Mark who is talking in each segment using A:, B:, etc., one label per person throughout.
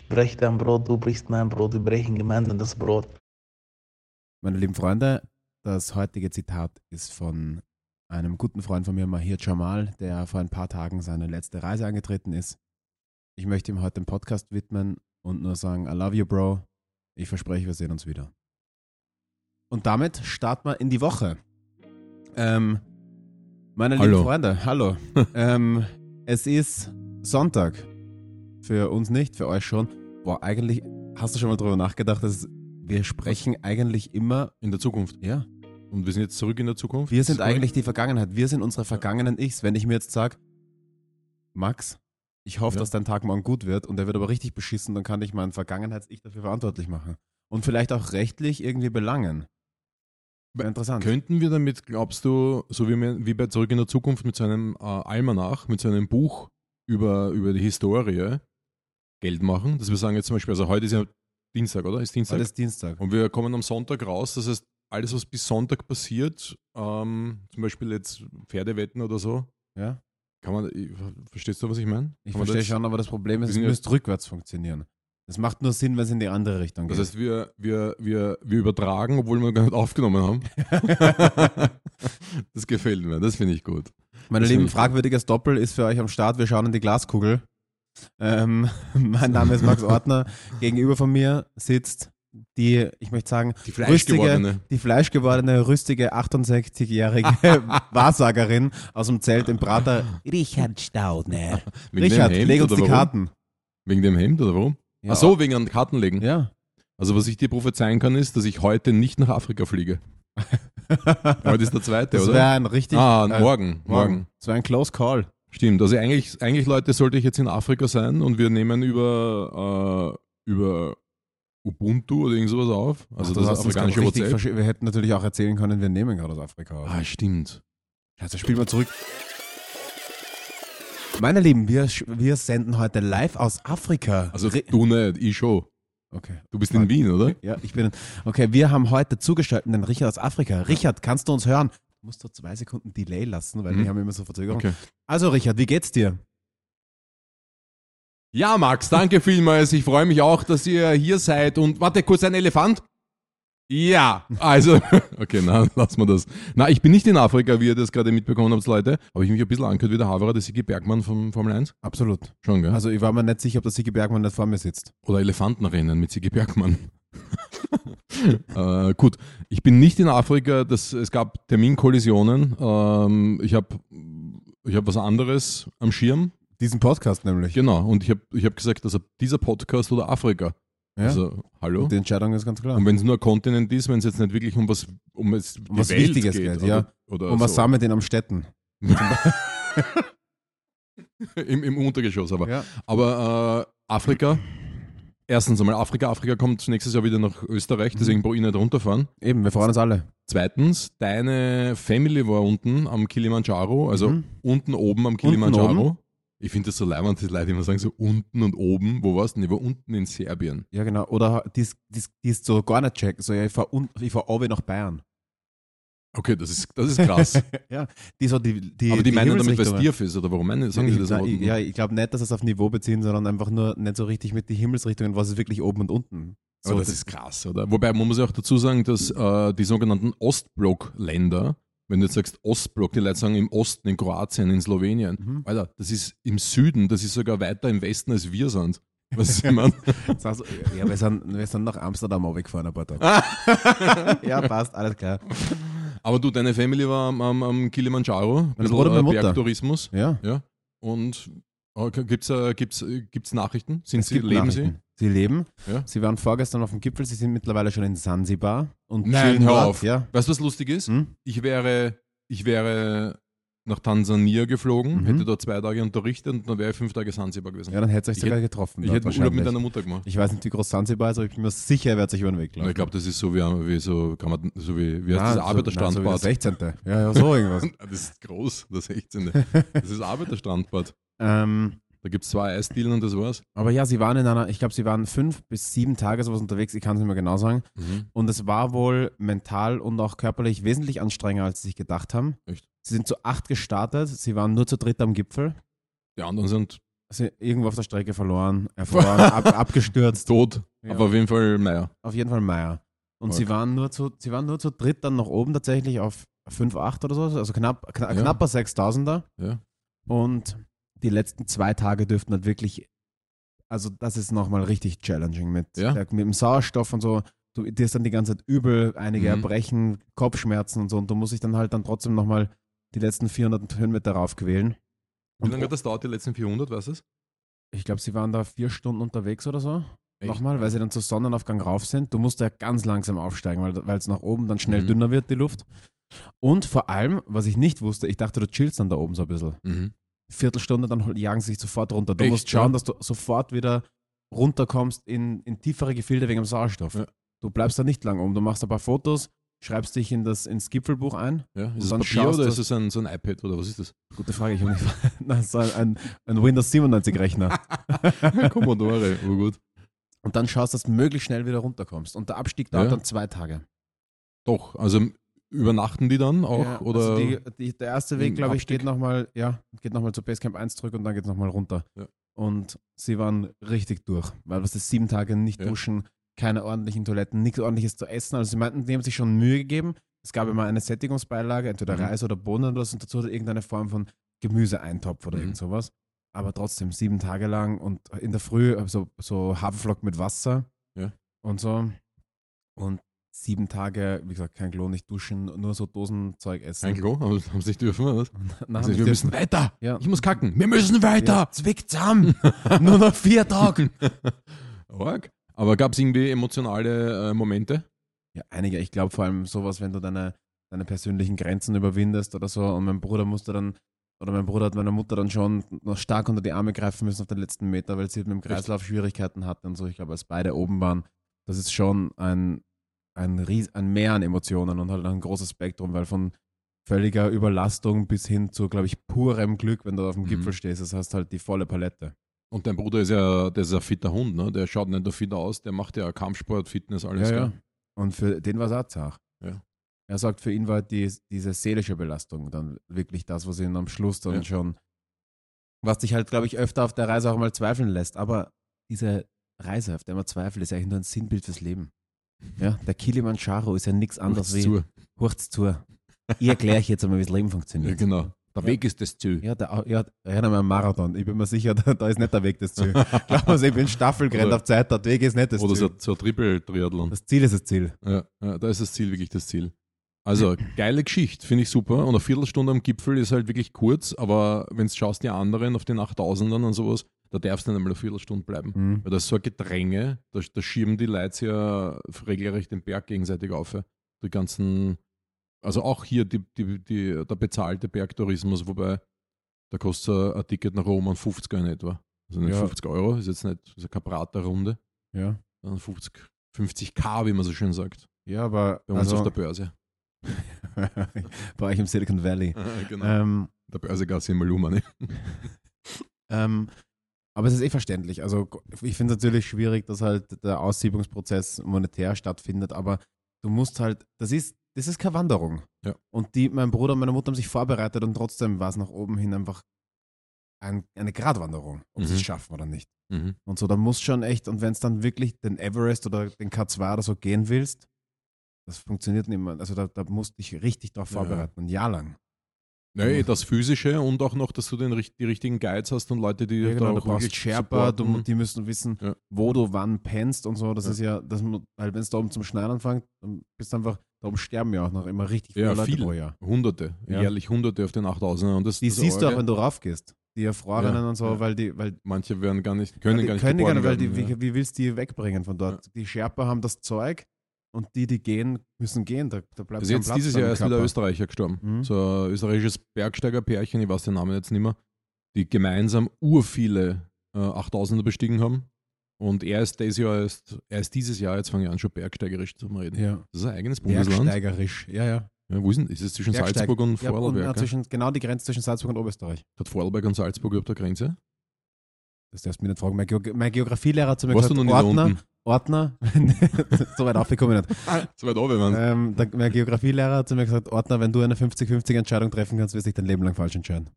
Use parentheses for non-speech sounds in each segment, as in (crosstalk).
A: Ich breche dein Brot, du brichst mein Brot, wir brechen gemeinsam das Brot.
B: Meine lieben Freunde, das heutige Zitat ist von einem guten Freund von mir, Mahir Jamal, der vor ein paar Tagen seine letzte Reise angetreten ist. Ich möchte ihm heute den Podcast widmen und nur sagen, I love you, Bro. Ich verspreche, wir sehen uns wieder. Und damit starten wir in die Woche. Ähm, meine
C: Hallo.
B: lieben Freunde, hallo. (laughs) ähm, es ist Sonntag. Für uns nicht, für euch schon. Boah, eigentlich, hast du schon mal drüber nachgedacht, dass wir sprechen eigentlich immer,
C: In der Zukunft.
B: ja,
C: Und wir sind jetzt zurück in der Zukunft.
B: wir sind eigentlich die Vergangenheit. Wir sind unsere vergangenen Ichs. Wenn ich mir jetzt sage, Max, ich hoffe,
C: Ja.
B: dass dein Tag morgen gut wird und der wird aber richtig beschissen, dann kann ich mein Vergangenheits-Ich dafür verantwortlich machen. Und vielleicht auch rechtlich irgendwie belangen. Wäre interessant.
C: Könnten wir damit, glaubst du, so wie, wie bei Zurück in der Zukunft mit so einem äh, Almanach, mit so einem Buch über, über die Historie Geld machen? Dass wir sagen jetzt zum Beispiel, also heute ist ja Dienstag, oder? Ist Dienstag?
B: Alles Dienstag.
C: Und wir kommen am Sonntag raus. Das heißt, alles, was bis Sonntag passiert, ähm, zum Beispiel jetzt Pferdewetten oder so,
B: Ja?
C: kann man, ich- verstehst du, was ich meine?
B: Ich
C: Kann
B: verstehe schon, aber das Problem ist, es
C: ja-
B: müsste rückwärts funktionieren. Das macht nur Sinn, wenn es in die andere Richtung geht.
C: Das heißt, wir, wir, wir, wir übertragen, obwohl wir gar nicht aufgenommen haben. (laughs) das gefällt mir, das finde ich gut.
B: Meine
C: das
B: Lieben, fragwürdiges Doppel ist für euch am Start. Wir schauen in die Glaskugel. Ähm, (laughs) mein Name ist Max Ortner. Gegenüber von mir sitzt die, ich möchte sagen,
C: Die
B: rüstige,
C: Fleischgewordene.
B: die fleischgewordene, rüstige 68-jährige (laughs) Wahrsagerin aus dem Zelt im Prater, Richard Staudner.
C: Wegen
B: Richard,
C: dem Hemd
B: leg uns die? Karten.
C: Wegen dem Hemd oder warum?
B: Ja.
C: Ach so, wegen an Karten legen.
B: Ja.
C: Also was ich dir prophezeien kann, ist, dass ich heute nicht nach Afrika fliege. (laughs) Heute ist der zweite,
B: Das
C: oder?
B: wäre ein richtig.
C: ah,
B: äh,
C: morgen, morgen.
B: Das wäre ein Close Call.
C: Stimmt. Also eigentlich, eigentlich, Leute, sollte ich jetzt in Afrika sein und wir nehmen über, äh, über Ubuntu oder irgend sowas auf. Also
B: Ach,
C: das
B: uns
C: afrikanische WhatsApp.
B: Wir hätten natürlich auch erzählen können, wir nehmen gerade aus Afrika auf.
C: Ah, stimmt.
B: Also spiel mal zurück. Meine Lieben, wir, wir senden heute live aus Afrika.
C: Also du nicht, ich schon.
B: okay.
C: Du bist in Wien, oder?
B: Ja, ich bin. Okay, wir haben heute zugeschaltet den Richard aus Afrika. Richard, kannst du uns hören? Musst doch zwei Sekunden Delay lassen, weil
C: Mhm.
B: die haben immer so Verzögerung.
C: Okay.
B: Also, Richard, wie geht's dir?
C: Ja, Max, danke vielmals. Ich freue mich auch, dass ihr hier seid. Und warte, kurz ein Elefant. Ja, also, (laughs) okay, na, lassen wir das. Na, ich bin nicht in Afrika, wie ihr das gerade mitbekommen habt, Leute. Habe ich mich ein bisschen angehört wie der Haverer, der Sigi Bergmann vom Formel 1?
B: Absolut.
C: Schon, gell?
B: Also, ich war mir nicht sicher, ob der Sigi Bergmann nicht vor mir sitzt.
C: Oder Elefantenrennen mit Sigi Bergmann. Äh, gut, ich bin nicht in Afrika. Das, es gab Terminkollisionen. Ähm, ich habe ich hab was anderes am Schirm.
B: Diesen Podcast nämlich.
C: Genau, und ich habe ich hab gesagt, also dieser Podcast oder Afrika.
B: Ja?
C: Also, hallo?
B: Die Entscheidung ist ganz klar.
C: Und wenn es nur ein Kontinent ist, wenn es jetzt nicht wirklich um was, um es
B: Um was Wichtiges geht, ja.
C: Oder
B: Und was
C: so.
B: sammelt den am Städten? (laughs)
C: Im, Im Untergeschoss aber.
B: Ja.
C: Aber äh, Afrika, erstens einmal Afrika, Afrika kommt nächstes Jahr wieder nach Österreich,
B: Mhm.
C: deswegen brauche ich nicht runterfahren.
B: Eben, wir freuen uns alle.
C: Zweitens, deine Family war unten am Kilimanjaro, also
B: Mhm.
C: unten oben am
B: Unten
C: Kilimanjaro.
B: oben?
C: Ich finde das so leibend, die Leute immer sagen so unten und oben. Wo warst du denn? Ich war unten in Serbien.
B: Ja, genau. Oder die ist, so gar nicht checken. So, ja, ich fahre fahr runter nach Bayern.
C: Okay, das ist, das ist krass. (laughs)
B: ja, die so die, die
C: Aber die, meinen damit, weil es ist, oder warum meinen, sagen sie das?
B: ich,
C: am
B: na, ich,
C: unten?
B: ja, ich glaube nicht, dass es auf Niveau beziehen, sondern einfach nur nicht so richtig mit den Himmelsrichtungen, was ist wirklich oben und unten. So,
C: Aber das ist krass, oder? Wobei man muss ja auch dazu sagen, dass äh, die sogenannten Ostblock-Länder, wenn du jetzt sagst Ostblock, die Leute sagen im Osten, in Kroatien, in Slowenien,
B: Mhm.
C: Alter, das ist im Süden, das ist sogar weiter im Westen als wir sind. Was ich meine?
B: Das heißt, ja, wir sind, wir sind nach Amsterdam runtergefahren ein paar Tage. (laughs) ja, passt, alles klar.
C: Aber du, deine Family war am, am, am Kilimanjaro, bisschen,
B: Bruder, meine
C: äh,
B: Mutter.
C: Bergtourismus,
B: Ja.
C: ja. Und äh, gibt's, äh, gibt's, äh, gibt's Nachrichten? Sind
B: Es
C: sie,
B: gibt
C: leben
B: Nachrichten. Sie leben.
C: Ja.
B: Sie waren vorgestern auf dem Gipfel, sie sind mittlerweile schon in Sansibar. Und
C: Nein, hör auf.
B: Ja.
C: sie? Weißt du, was lustig ist?
B: Hm?
C: Ich wäre, ich wäre nach Tansania geflogen,
B: Mhm.
C: hätte dort zwei Tage unterrichtet und dann wäre ich fünf Tage Sansibar gewesen.
B: ja, dann hätte ihr euch sogar getroffen.
C: ich hätte Urlaub mit deiner Mutter gemacht.
B: Ich weiß nicht, wie groß Sansibar ist, aber ich bin mir sicher, er wird sich über den Weg laufen.
C: ich glaube, das ist so wie, wie so, kann man, so wie, wie heißt
B: Ah,
C: das,
B: so-
C: Arbeiterstrandbad.
B: nein, So der 16. Ja, ja, so irgendwas. (laughs)
C: das ist groß, das 16. (laughs) Das ist Arbeiterstrandbad.
B: ähm,
C: Da gibt es zwei Eisdielen und das war's.
B: aber ja, sie waren in einer, ich glaube, sie waren fünf bis sieben Tage sowas unterwegs, ich kann es nicht mehr genau sagen. Und es war wohl mental und auch körperlich wesentlich anstrengender, als sie sich gedacht haben.
C: Echt?
B: Sie sind zu acht gestartet, sie waren nur zu dritt am Gipfel.
C: Die anderen sind
B: sind irgendwo auf der Strecke verloren, erfroren, ab, (laughs) abgestürzt.
C: Tot.
B: Ja.
C: Aber auf jeden Fall Meier.
B: Auf jeden Fall Meier. Und sie
C: Okay.
B: waren, nur zu, sie waren nur zu dritt dann nach oben tatsächlich auf 5,8 oder so, also knapp, kna
C: Ja.
B: knapper 6000er.
C: Ja.
B: Und die letzten zwei Tage dürften halt wirklich, also das ist nochmal richtig challenging mit,
C: Ja.
B: der, mit dem Sauerstoff und so. Du, dir ist dann die ganze Zeit übel, einige
C: Mhm.
B: Erbrechen, Kopfschmerzen und so. Und du musst dich dann halt dann trotzdem nochmal die letzten 400 Höhenmeter raufquälen.
C: Wie lange hat das dauert, die letzten 400, weißt du es?
B: Ich glaube, sie waren da vier Stunden unterwegs oder so.
C: Echt?
B: Nochmal, weil sie dann zu Sonnenaufgang rauf sind. Du musst ja ganz langsam aufsteigen, weil es nach oben dann schnell
C: Mhm.
B: dünner wird, die Luft. Und vor allem, was ich nicht wusste, ich dachte, du chillst dann da oben so ein bisschen.
C: Mhm.
B: Viertelstunde, dann hol- jagen sie sich sofort runter. Du
C: Echt,
B: musst schauen,
C: ja?
B: dass du sofort wieder runterkommst in, in tiefere Gefilde wegen dem Sauerstoff.
C: Ja.
B: Du bleibst da nicht lang oben. Du machst ein paar Fotos, schreibst dich in das, ins Gipfelbuch ein.
C: Ja, ist es Papier
B: schaust
C: oder ist es ein, so ein iPad oder was ist das?
B: Gute Frage, ich habe nicht. Das (laughs) ist ein, ein, Windows 97 Rechner. (laughs)
C: Commodore, oh gut.
B: Und dann schaust, dass du möglichst schnell wieder runterkommst. Und der Abstieg dauert
C: Ja.
B: dann zwei Tage.
C: Doch, also übernachten die dann auch?
B: Ja,
C: oder?
B: also die, die, der erste Weg, glaube ich,
C: Abstieg?
B: geht nochmal, ja, geht nochmal zu Basecamp 1 zurück und dann geht es nochmal runter.
C: Ja.
B: Und sie waren richtig durch, weil was das sieben Tage nicht
C: Ja.
B: duschen, keine ordentlichen Toiletten, nichts ordentliches zu essen. Also sie meinten, die haben sich schon Mühe gegeben. Es gab immer eine Sättigungsbeilage, entweder
C: Mhm.
B: Reis oder Bohnen oder so, und dazu irgendeine Form von Gemüseeintopf oder
C: Mhm.
B: irgend sowas. Aber trotzdem sieben Tage lang und in der Früh so, so Haferflocken mit Wasser
C: Ja.
B: und so. Und sieben Tage, wie gesagt, kein Klo, nicht duschen, nur so Dosenzeug essen.
C: Kein Klo? Haben haben sie nicht dürfen, oder was?
B: Na,
C: Also, wir
B: die-
C: müssen weiter.
B: Ja.
C: Ich muss kacken. Wir müssen weiter.
B: Ja, zwickt zusammen. (laughs) Nur noch vier Tage. (laughs)
C: Org. Aber gab es irgendwie emotionale äh, Momente?
B: Ja, einige. Ich glaube vor allem sowas, wenn du deine, deine persönlichen Grenzen überwindest oder so. Und mein Bruder musste dann, oder mein Bruder hat meiner Mutter dann schon noch stark unter die Arme greifen müssen auf den letzten Meter, weil sie mit dem Kreislauf Schwierigkeiten hatten und so. Ich glaube, als beide oben waren, das ist schon ein, ein, Ries ein Meer an Emotionen und halt ein großes Spektrum, weil von völliger Überlastung bis hin zu, glaube ich, purem Glück, wenn du auf dem
C: Mhm.
B: Gipfel stehst. Das heißt halt die volle Palette.
C: Und dein Bruder ist ja, der ist ein fitter Hund, ne? Der schaut nicht nur fit aus, der macht ja Kampfsport, Fitness, alles.
B: ja, ja. Und für den war es auch zart.
C: Ja.
B: Er sagt, für ihn war die, diese seelische Belastung dann wirklich das, was ihn am Schluss dann
C: Ja.
B: schon, was dich halt, glaube ich, öfter auf der Reise auch mal zweifeln lässt. Aber diese Reise, auf der man zweifelt, ist eigentlich nur ein Sinnbild fürs Leben. Ja, der Kilimanjaro ist ja nichts anderes
C: Macht's
B: wie,
C: zu.
B: hurcht's zu. Ich erkläre euch jetzt einmal, wie das Leben
C: Ja,
B: funktioniert.
C: genau. Der
B: Ja.
C: Weg ist das Ziel.
B: Ja, der, ja, erinnere mich an Marathon. Ich bin mir sicher, (laughs) da, da ist nicht der Weg das Ziel. (laughs) Glaub mir, ich bin Staffelgerannt
C: Oder-
B: auf Zeit, der Weg ist nicht das
C: Oder
B: Ziel.
C: so, so ein Triple-Triathlon.
B: Das Ziel ist das Ziel.
C: Ja, ja, da ist das Ziel wirklich das Ziel. Also, geile Geschichte, finde ich super. Und eine Viertelstunde am Gipfel ist halt wirklich kurz, aber wenn du schaust, die anderen auf den 8000ern und sowas, da darfst du nicht einmal eine Viertelstunde bleiben.
B: Mhm.
C: Weil das ist so ein Gedränge, da, da schieben die Leute ja regelrecht den Berg gegenseitig auf. Die ganzen, also auch hier die, die, die, der bezahlte Bergtourismus, wobei da kostet so ein Ticket nach Rom an 50 in etwa. Also nicht
B: Ja.
C: 50 Euro, ist jetzt nicht ist keine Praterrunde,
B: Ja.
C: sondern 50, 50k, wie man so schön sagt.
B: Ja, aber
C: Bei uns
B: also,
C: auf der Börse. (laughs)
B: bei euch im Silicon Valley. (laughs)
C: genau.
B: Ähm,
C: der Börsegasse in Maluma, ne? (laughs)
B: ähm, aber es ist eh verständlich. Also ich finde es natürlich schwierig, dass halt der Aussiebungsprozess monetär stattfindet, aber du musst halt, das ist, das ist keine Wanderung.
C: Ja.
B: Und die, mein Bruder und meine Mutter haben sich vorbereitet und trotzdem war es nach oben hin einfach ein, eine Gratwanderung, ob sie
C: Mhm.
B: es schaffen oder nicht.
C: Mhm.
B: Und so, da muss schon echt, und wenn es dann wirklich den Everest oder den K2 oder so gehen willst, das funktioniert nicht mehr. Also da, da musst du dich richtig drauf
C: Ja.
B: vorbereiten, ein Jahr lang.
C: Ja, eh, das Physische und auch noch, dass du den, die richtigen Guides hast und Leute, die
B: Ja, genau,
C: da
B: du
C: auch
B: brauchst Sherpa, du, die müssen wissen,
C: Ja.
B: wo du wann pennst und so. Das
C: Ja.
B: ist ja, das, mu- weil wenn es da oben zum Schneien anfängt, dann bist du einfach, da oben sterben ja auch noch immer richtig viele
C: Ja,
B: Leute
C: viel.
B: pro Jahr.
C: Hunderte, jährlich Hunderte auf den 8000er. Und das,
B: Die
C: das
B: siehst du auch,
C: Orge,
B: wenn du raufgehst. Die Erfrorenen und so, weil die, weil
C: Manche werden gar nicht, können
B: die
C: gar nicht
B: können gar nicht, weil die, wie, wie willst du die wegbringen von dort? Die Sherpa haben das Zeug und die, die gehen, müssen gehen. Da, da bleibt
C: Also jetzt
B: Platz
C: dieses Jahr ist wieder. Österreicher gestorben.
B: Mhm.
C: So ein österreichisches Bergsteigerpärchen, ich weiß den Namen jetzt nicht mehr, die gemeinsam urviele äh, 8000er bestiegen haben. Und er ist, dieses Jahr erst, er ist dieses Jahr, jetzt fange ich an, schon bergsteigerisch zu reden.
B: Ja.
C: Das ist ein eigenes Bundesland.
B: Bergsteigerisch, ja, ja.
C: Ja, wo ist denn? Ist es zwischen
B: Bergsteig-
C: Salzburg und
B: ja und,
C: Vorarlberg? gell?
B: zwischen, genau die Grenze zwischen Salzburg und Oberösterreich.
C: Hat Vorarlberg und Salzburg auf der Grenze?
B: Das darfst du mir nicht fragen. Mein, Geog mein Geografielehrer hat zu mir
C: Warst
B: gesagt, Ordner? Ordner, (laughs) so weit aufgekommen nicht. (laughs)
C: So weit oben, man.
B: Ähm, der, mein Geografielehrer hat zu mir gesagt, Ordner, wenn du eine 50-50 Entscheidung treffen kannst, wirst du dich dein Leben lang falsch entscheiden.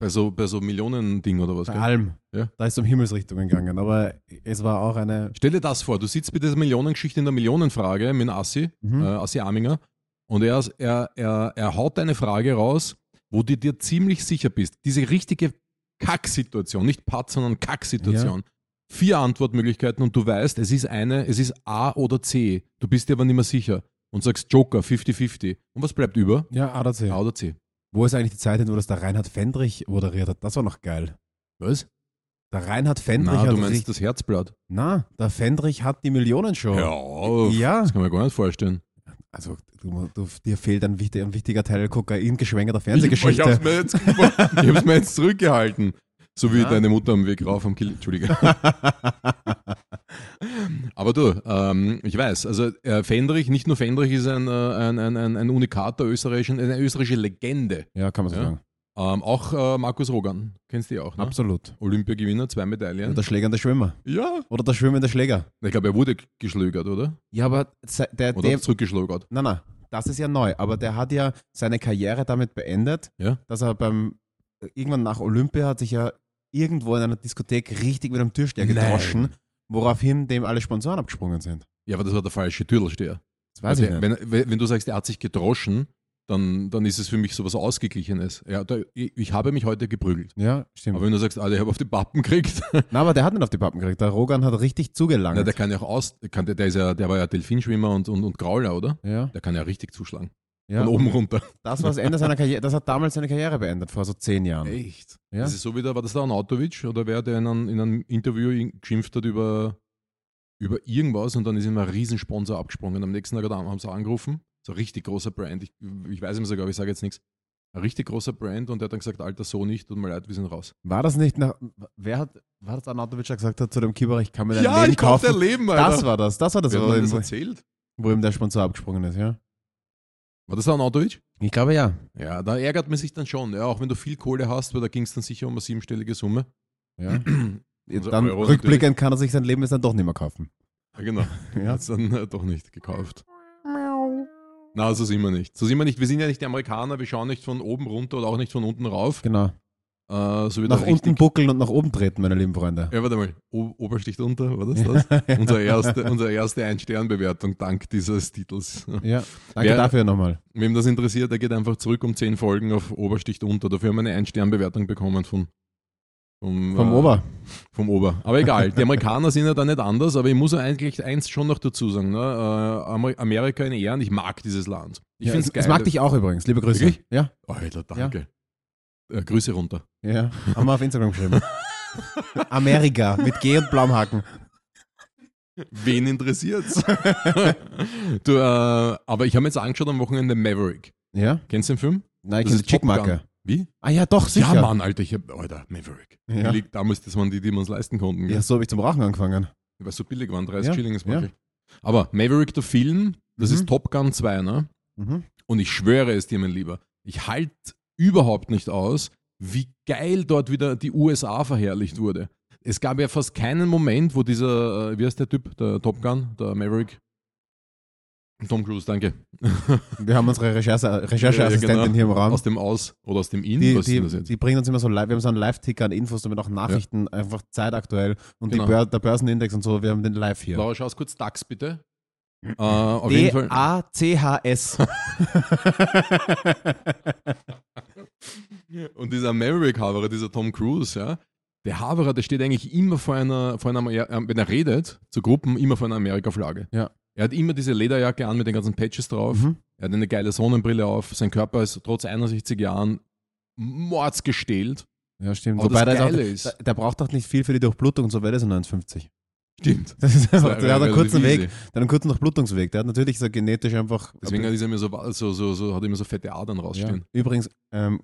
C: Bei so, bei so Millionen-Ding oder was?
B: Bei
C: gell?
B: allem.
C: Ja.
B: Da ist es um Himmelsrichtungen gegangen. Aber es war auch eine.
C: Stell dir das vor, du sitzt bei dieser Millionengeschichte in der Millionenfrage mit Assi,
B: Mhm.
C: äh, Assi Aminger, und er, er, er, er haut eine Frage raus, wo du dir ziemlich sicher bist. Diese richtige Kacksituation, nicht Pat, sondern Kacksituation. Vier Antwortmöglichkeiten und du weißt, es ist eine, es ist A oder C. Du bist dir aber nicht mehr sicher und sagst Joker 50-50. Und was bleibt über?
B: Ja, A oder C.
C: A oder C.
B: Wo ist eigentlich die Zeit hin, wo das der Reinhard Fendrich moderiert hat? Das war noch geil.
C: Was?
B: Der Reinhard Fendrich
C: Na,
B: hat
C: du meinst das Herzblatt.
B: Na, der Fendrich hat die Millionenshow.
C: Auf.
B: Ja.
C: Das kann man gar nicht vorstellen.
B: Also, du, du, dir fehlt ein, wichtig, ein wichtiger Teil Kokain geschwängerter
C: Ich,
B: Fernsehgeschichte.
C: ich hab's mir jetzt, ich hab's mir jetzt zurückgehalten. So wie
B: Ja.
C: deine Mutter am Weg rauf am Kill. Entschuldige. (laughs) Aber du, ähm, ich weiß, also äh, Fendrich, nicht nur Fendrich ist ein, äh, ein, ein, ein Unikat der österreichischen, eine österreichische Legende.
B: ja, kann man so
C: Ja.
B: sagen.
C: Ähm, auch äh, Markus Rogan, kennst du ja auch, ne?
B: Absolut.
C: Olympiagewinner, zwei Medaillen.
B: der schlägernde Schwimmer.
C: Ja.
B: Oder der schwimmende Schläger.
C: Ich glaube, er wurde geschlögert, oder?
B: Ja, aber der,
C: Oder
B: der,
C: zurückgeschlögert.
B: nein, nein, das ist ja neu. Aber der hat ja seine Karriere damit beendet,
C: Ja.
B: dass er beim, irgendwann nach Olympia hat sich ja irgendwo in einer Diskothek richtig mit einem Türsteher gedroschen, woraufhin dem alle Sponsoren abgesprungen sind.
C: Ja, aber das war der falsche Türlsteher.
B: Das weiß ich
C: Also,
B: nicht.
C: wenn, wenn wenn du sagst, er hat sich gedroschen, dann, dann ist es für mich sowas Ausgeglichenes. Ja, da, ich, ich habe mich heute geprügelt.
B: Ja, stimmt.
C: Aber wenn du sagst, Alter, ich habe auf die Pappen gekriegt, (laughs)
B: Na, aber der hat nicht auf die Pappen gekriegt. Der Rogan hat richtig zugelangt.
C: na, der kann ja auch aus, kann, der, der, ist ja, der war ja Delfinschwimmer und, und, und Grauler, oder?
B: ja,
C: Der kann ja richtig zuschlagen.
B: ja.
C: Von oben runter.
B: Das war das Ende seiner Karriere. Das hat damals seine Karriere beendet, vor so zehn Jahren.
C: Echt?
B: Ja.
C: Das ist so wie der, war das der Anatovic oder wer, der in einem, in einem Interview geschimpft hat über, über irgendwas und dann ist ihm ein Riesensponsor abgesprungen. Am nächsten Tag haben sie angerufen. So ein richtig großer Brand. Ich, ich weiß ihm sogar, aber ich sage jetzt nichts. Ein richtig großer Brand und der hat dann gesagt, Alter, so nicht, tut mir leid, wir sind raus.
B: War das nicht nach. Wer hat. War das Anatovic, der gesagt hat zu dem Kieber, ich kann mir dein
C: ja,
B: Leben
C: ich kauf
B: kaufen?
C: dein Leben, Alter.
B: das war das. Das war das,
C: Wer hat mir das
B: ihm,
C: erzählt?
B: wo ihm der Sponsor abgesprungen ist, ja?
C: War das der Anatovic?
B: Ich glaube ja.
C: Ja, da ärgert man sich dann schon. Ja, auch wenn du viel Kohle hast, weil da ging es dann sicher um eine siebenstellige Summe.
B: ja. (clears throat)
C: Also
B: dann rückblickend kann er sich sein Leben jetzt dann doch nicht mehr kaufen.
C: Ja, genau. (laughs)
B: Ja.
C: Hat es dann äh, doch nicht gekauft. Na, so sind wir nicht. So sind wir nicht. Wir sind ja nicht die Amerikaner, wir schauen nicht von oben runter oder auch nicht von unten rauf.
B: Genau.
C: Äh, so wie
B: Nach unten buckeln und nach oben treten, meine lieben Freunde.
C: Ja, warte mal. O Obersticht unter, war das (laughs) das? unsere erste, unsere erste Ein-Stern-Bewertung dank dieses Titels.
B: Ja, danke
C: Wer-
B: dafür nochmal.
C: Wem das interessiert, der geht einfach zurück um 10 Folgen auf Obersticht unter. Dafür haben wir eine Ein-Stern-Bewertung bekommen von, vom,
B: Vom
C: äh,
B: Ober.
C: Vom Ober. Aber egal, die Amerikaner sind ja da nicht anders, aber ich muss eigentlich eins schon noch dazu sagen. Ne? Äh, Amer- Amerika in Ehren, ich mag dieses Land. Ich
B: ja,
C: finde
B: es,
C: geil.
B: es mag dich auch übrigens. Liebe Grüße.
C: Wirklich?
B: Ja.
C: Alter, danke. Äh, Grüße runter.
B: Ja. Haben wir auf Instagram geschrieben. (laughs) Amerika mit G und blauem Haken.
C: Wen interessiert's? (laughs) du, äh, aber ich habe mir jetzt angeschaut am Wochenende Maverick.
B: Ja?
C: Kennst du den Film?
B: Nein, ich kenne die
C: ist Top Gun.
B: Chickmarke.
C: Wie?
B: Ah ja, doch, sicher.
C: Ja, Mann, Alter, ich hab, Alter, Maverick.
B: Ja.
C: Billig, damals, das waren die, die wir uns leisten konnten.
B: Ja,
C: gell?
B: so habe ich zum Rauchen angefangen.
C: Weil es so billig waren, 30
B: Ja,
C: Schilling das
B: ja.
C: Aber Maverick, der Film, das
B: Mhm.
C: ist Top Gun 2, ne?
B: Mhm.
C: Und ich schwöre es dir, mein Lieber, ich halte überhaupt nicht aus, wie geil dort wieder die USA verherrlicht wurde. Es gab ja fast keinen Moment, wo dieser, äh, wie heißt der Typ, der Top Gun, der Maverick? Tom Cruise, danke. (laughs)
B: Wir haben unsere Recherche, Rechercheassistentin
C: Ja, genau.
B: hier im Raum.
C: Aus dem Aus oder aus dem In?
B: Die, die, die bringen uns immer so live, wir haben so einen Live-Ticker an Infos, damit auch Nachrichten einfach zeitaktuell und
C: Genau.
B: Bör der Börsenindex und so, wir haben den live hier.
C: Laura, schau kurz DAX bitte. Äh, auf jeden Fall.
B: D-A-C-H-S. (laughs)
C: Und dieser Maverick-Haberer, dieser Tom Cruise, ja, der Haberer, der steht eigentlich immer vor einer, vor einer Amer- äh, wenn er redet, zu Gruppen, immer vor einer Amerika-Flagge.
B: Ja.
C: Er hat immer diese Lederjacke an mit den ganzen Patches drauf.
B: Mhm.
C: Er hat eine geile Sonnenbrille auf. Sein Körper ist trotz 61 Jahren mordsgestählt.
B: Ja, stimmt.
C: Aber
B: Wobei
C: das
B: der, ist auch,
C: Geile ist-
B: der, der braucht doch nicht viel für die Durchblutung und so, ist nur 1,50.
C: Stimmt. (laughs)
B: Das ist einfach, der hat einen kurzen Weg, der hat einen kurzen Durchblutungsweg. Der hat natürlich so genetisch einfach.
C: Deswegen ist er immer so, so, so, so, hat er immer so fette Adern
B: ja.
C: rausstehen.
B: Übrigens, ähm,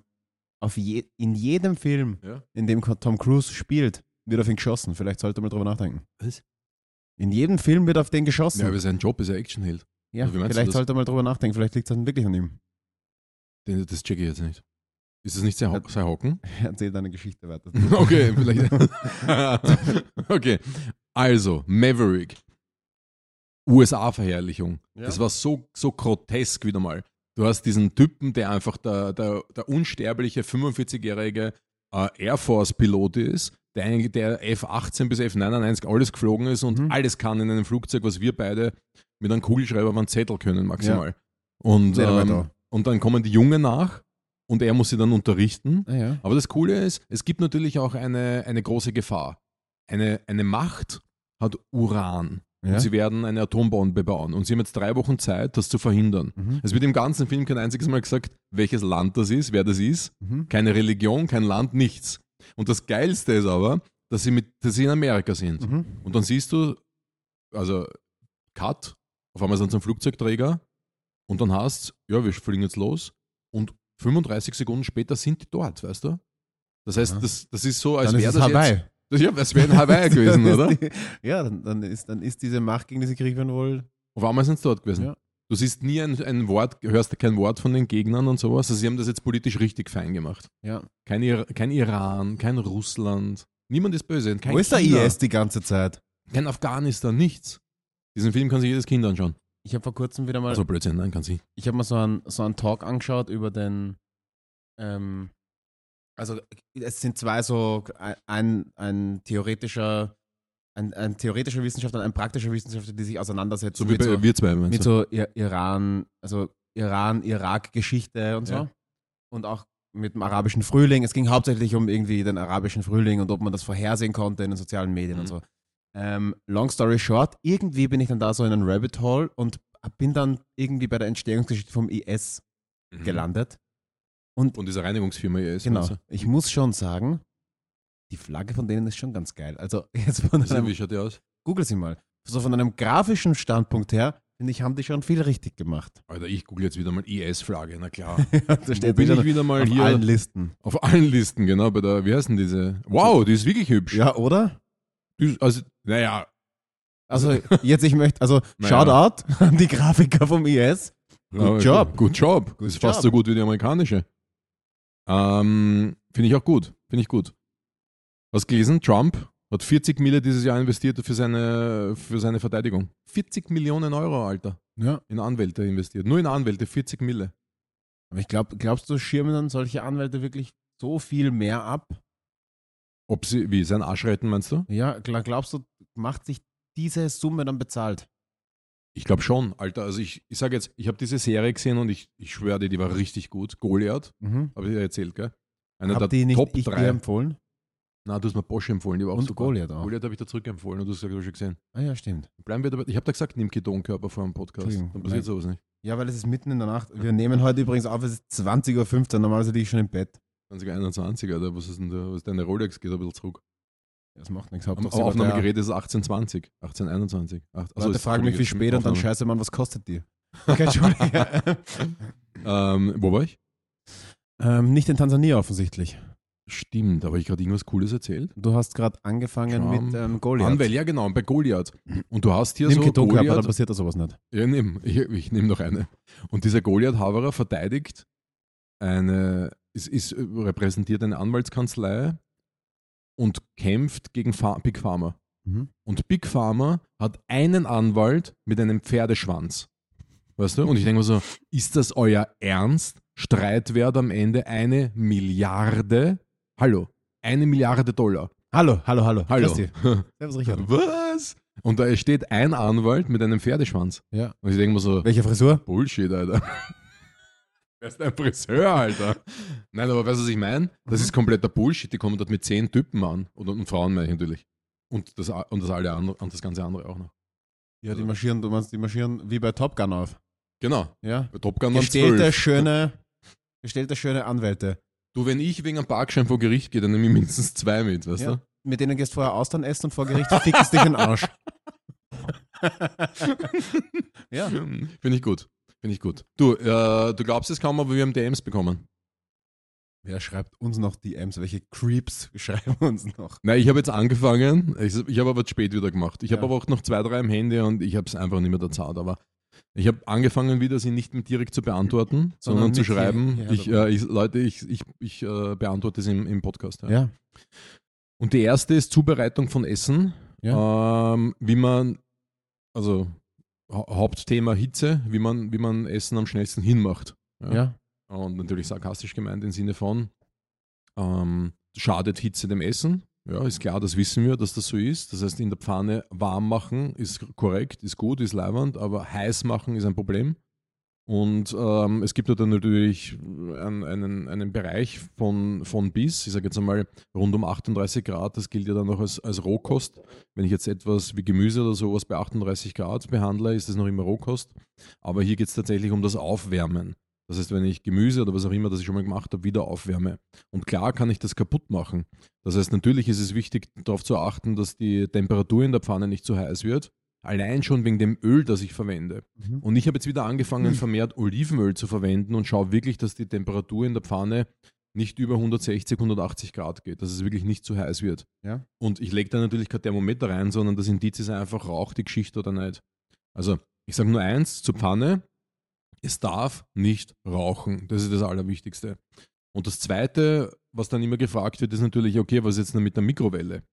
B: auf je, in jedem Film,
C: Ja.
B: in dem Tom Cruise spielt, wird auf ihn geschossen. Vielleicht sollte man drüber nachdenken.
C: Was?
B: In jedem Film wird auf den geschossen.
C: Ja, aber sein Job ist ja Actionheld.
B: Ja,
C: du
B: vielleicht sollte man drüber nachdenken. Vielleicht liegt es dann wirklich an ihm.
C: Den- Das checke ich jetzt nicht. Ist das nicht sein, Ho sein Hocken? (laughs)
B: Erzähl deine Geschichte weiter. (laughs)
C: Okay, (laughs) vielleicht. okay, also Maverick. USA-Verherrlichung.
B: Ja.
C: Das war so, so grotesk wieder mal. Du hast diesen Typen, der einfach der, der, der unsterbliche 45-jährige äh, Air Force-Pilot ist, der, der F-18 bis F-99 alles geflogen ist und
B: Mhm.
C: alles kann in einem Flugzeug, was wir beide mit einem Kugelschreiber auf einen Zettel können, maximal. Und,
B: Nicht einmal
C: ähm, und dann kommen die Jungen nach und er muss sie dann unterrichten.
B: Ah, ja.
C: Aber das Coole ist, es gibt natürlich auch eine, eine große Gefahr. Eine, eine Macht hat Uran.
B: Ja.
C: Und sie werden eine Atombombe bauen. Und sie haben jetzt drei Wochen Zeit, das zu verhindern.
B: Mhm.
C: Es wird im ganzen Film kein einziges Mal gesagt, welches Land das ist, wer das ist.
B: Mhm.
C: Keine Religion, kein Land, nichts. Und das Geilste ist aber, dass sie, mit, dass sie in Amerika sind.
B: Mhm.
C: Und dann siehst du, also Cut, auf einmal sind sie ein Flugzeugträger und dann heißt ja, wir fliegen jetzt los und 35 Sekunden später sind die dort, weißt du? Das heißt,
B: Aha.
C: das, das ist so, als wäre
B: es
C: das
B: Hawaii.
C: jetzt... Das, ja, das wäre in Hawaii (laughs) gewesen, oder?
B: Die, ja, dann, dann, ist, dann ist diese Macht, gegen die sie Krieg führen wohl.
C: Auf einmal sind sie dort gewesen.
B: Ja.
C: Du siehst nie ein, ein Wort, hörst kein Wort von den Gegnern und sowas. Also sie haben das jetzt politisch richtig fein gemacht.
B: Ja.
C: Kein, Ir kein Iran, kein Russland. Niemand ist böse. Kein
B: Wo ist der IS die ganze Zeit?
C: Kein Afghanistan, nichts. Diesen Film kann sich jedes Kind anschauen.
B: Ich habe vor kurzem wieder mal
C: Also Blödsinn, nein, kann sie.
B: ich habe mal so einen, so einen Talk angeschaut über den, ähm, also es sind zwei so, ein, ein theoretischer, ein, ein theoretischer Wissenschaftler und ein praktischer Wissenschaftler, die sich auseinandersetzen
C: So wie
B: mit,
C: bei
B: so,
C: wir zwei.
B: mit so Ir- Iran, also Iran-Irak-Geschichte und so.
C: Ja.
B: Und auch mit dem arabischen Frühling. Es ging hauptsächlich um irgendwie den arabischen Frühling und ob man das vorhersehen konnte in den sozialen Medien
C: Mhm.
B: und so. Ähm, long story short, irgendwie bin ich dann da so in einen Rabbit Hole und bin dann irgendwie bei der Entstehungsgeschichte vom IS
C: Mhm.
B: gelandet.
C: Und diese Reinigungsfirma IS.
B: Genau.
C: du?
B: Ich muss schon sagen, die Flagge von denen ist schon ganz geil. Also (laughs) jetzt von
C: Also,
B: einem,
C: wie schaut die aus?
B: google sie mal. So von einem grafischen Standpunkt her, finde ich, haben die schon viel richtig gemacht.
C: Alter, ich google jetzt wieder mal IS-Flagge, na klar. (laughs)
B: da steht
C: bin
B: wieder
C: ich wieder mal
B: auf
C: hier?
B: allen Listen.
C: Auf allen Listen, genau. Bei der, wie heißt denn diese? Wow, die ist wirklich hübsch.
B: Ja, oder?
C: Ist, also, naja,
B: Also jetzt, ich möchte, also (laughs)
C: Naja.
B: Shoutout an die Grafiker vom IS. Good
C: Ja,
B: job.
C: Good job.
B: Good
C: ist fast
B: job.
C: so gut wie die amerikanische. Ähm, Finde ich auch gut. Finde ich gut. Hast gelesen, Trump hat 40 Mille dieses Jahr investiert für seine, für seine Verteidigung. 40 Millionen Euro, Alter.
B: Ja.
C: In Anwälte investiert. Nur in Anwälte 40 Mille.
B: Aber ich glaube, glaubst du, schirmen dann solche Anwälte wirklich so viel mehr ab?
C: Ob sie, wie, sein Arsch retten, meinst du?
B: Ja, klar, glaubst du, macht sich diese Summe dann bezahlt?
C: Ich glaube schon, Alter. Also ich, ich sage jetzt, ich habe diese Serie gesehen und ich, ich schwöre dir, die war richtig gut. Goliath,
B: Mhm.
C: habe ich dir erzählt, gell? Einer
B: Hab
C: der
B: die nicht
C: Top
B: ich dir
C: 3.
B: empfohlen?
C: Na, du hast mir Bosch empfohlen, die war auch
B: Und
C: super.
B: Goliath auch.
C: Goliath habe ich dir zurückempfohlen und du hast gesagt, du hast schon gesehen.
B: Ah ja, stimmt.
C: Bleiben wir dabei. Ich habe da gesagt, nimm Ketonkörper vor dem Podcast. Dann passiert sowas nicht.
B: Ja, weil es ist mitten in der Nacht. Wir nehmen heute übrigens auf, es ist 20.15 Uhr. Normalerweise liege ich schon im Bett.
C: 2021, Alter. Was ist denn da? Was ist deine Rolex? Geht ein bisschen zurück.
B: Das macht nichts.
C: Am
B: Hauptsache, sie
C: Aufnahmegerät ist es 1820. 1821. Ach, also
B: Leute fragen mich, wie spät und dann scheiße, Mann, was kostet die? (laughs) Okay, Entschuldige.
C: ähm, Wo war ich?
B: ähm, nicht in Tansania offensichtlich.
C: Stimmt, aber ich gerade irgendwas Cooles erzählt.
B: Du hast gerade angefangen
C: Trump.
B: mit ähm, Goliath.
C: Anwäl, ja genau, bei Goliath. Und du hast hier
B: Nimm
C: so
B: dann
C: Goliath.
B: passiert da sowas nicht.
C: Ja, nimm. Ich, ich nehme noch eine. Und dieser Goliath Haverer verteidigt eine, ist, ist, repräsentiert eine Anwaltskanzlei und kämpft gegen Fa Big Pharma.
B: Mhm.
C: Und Big Pharma hat einen Anwalt mit einem Pferdeschwanz. Weißt du? Und ich denke mir so, ist das euer Ernst? Streitwert am Ende eine Milliarde? Hallo, eine Milliarde Dollar.
B: Hallo, hallo, hallo.
C: Hallo.
B: Servus, Richard. (laughs)
C: Was? Und da steht ein Anwalt mit einem Pferdeschwanz.
B: Ja.
C: Und ich denke mir so,
B: Welche Frisur?
C: Bullshit, Alter. Wer ist ein Friseur, Alter? (laughs) Nein, aber weißt du, was ich meine? Das ist kompletter Bullshit. Die kommen dort mit zehn Typen an. Und, und Frauen meine ich natürlich. Und das, und das alle andere, und das ganze andere auch noch.
B: Ja, die marschieren, du meinst, die marschieren wie bei Top Gun auf.
C: Genau.
B: Ja.
C: Bei Top Gun
B: Gestellte, schöne, gestellte, schöne Anwälte.
C: Du, wenn ich wegen einem Parkschein vor Gericht gehe, dann nehme ich mindestens zwei mit, weißt
B: Ja. Mit denen gehst du vorher Austern essen und vor Gericht fickst dich in den Arsch. (laughs) (laughs) ja.
C: du? Finde ich gut. Finde ich gut. Du, äh, du glaubst es kaum, aber wir haben DMs bekommen.
B: Wer schreibt uns noch DMs? Welche Creeps (laughs) schreiben uns noch?
C: Nein, ich habe jetzt angefangen. Ich, ich habe aber spät wieder gemacht. Ich
B: Ja.
C: habe aber auch noch zwei, drei im Handy und ich habe es einfach nicht mehr der Zeit. Aber ich habe angefangen, wieder sie nicht mehr direkt zu beantworten, sondern,
B: Sondern
C: zu
B: hier-
C: schreiben.
B: hierher
C: ich, äh, ich, Leute, ich, ich, ich äh, beantworte es im, im Podcast. Ja.
B: Ja.
C: Und die erste ist Zubereitung von Essen.
B: Ja.
C: Ähm, wie man, also Hauptthema Hitze, wie man, wie man Essen am schnellsten hinmacht.
B: Ja.
C: Und natürlich sarkastisch gemeint im Sinne von, ähm, schadet Hitze dem Essen. Ja, ist klar, das wissen wir, dass das so ist. Das heißt, in der Pfanne warm machen ist korrekt, ist gut, ist leiwand, aber heiß machen ist ein Problem. Und ähm, es gibt dann natürlich einen, einen, einen Bereich von, von bis, ich sage jetzt einmal rund um 38 Grad, das gilt ja dann noch als, als Rohkost. Wenn ich jetzt etwas wie Gemüse oder sowas bei 38 Grad behandle, ist das noch immer Rohkost. Aber hier geht es tatsächlich um das Aufwärmen. Das heißt, wenn ich Gemüse oder was auch immer, das ich schon mal gemacht habe, wieder aufwärme. Und klar kann ich das kaputt machen. Das heißt, natürlich ist es wichtig, darauf zu achten, dass die Temperatur in der Pfanne nicht zu heiß wird. Allein schon wegen dem Öl, das ich verwende.
B: Mhm.
C: Und ich habe jetzt wieder angefangen, vermehrt Olivenöl zu verwenden und schaue wirklich, dass die Temperatur in der Pfanne nicht über 160, 180 Grad geht, dass es wirklich nicht zu heiß wird.
B: Ja.
C: Und ich lege da natürlich kein Thermometer rein, sondern das Indiz ist einfach, raucht die Geschichte oder nicht. Also, ich sage nur eins zur Pfanne: Es darf nicht rauchen. Das ist das Allerwichtigste. Und das Zweite, was dann immer gefragt wird, ist natürlich, okay, was ist jetzt denn mit der Mikrowelle?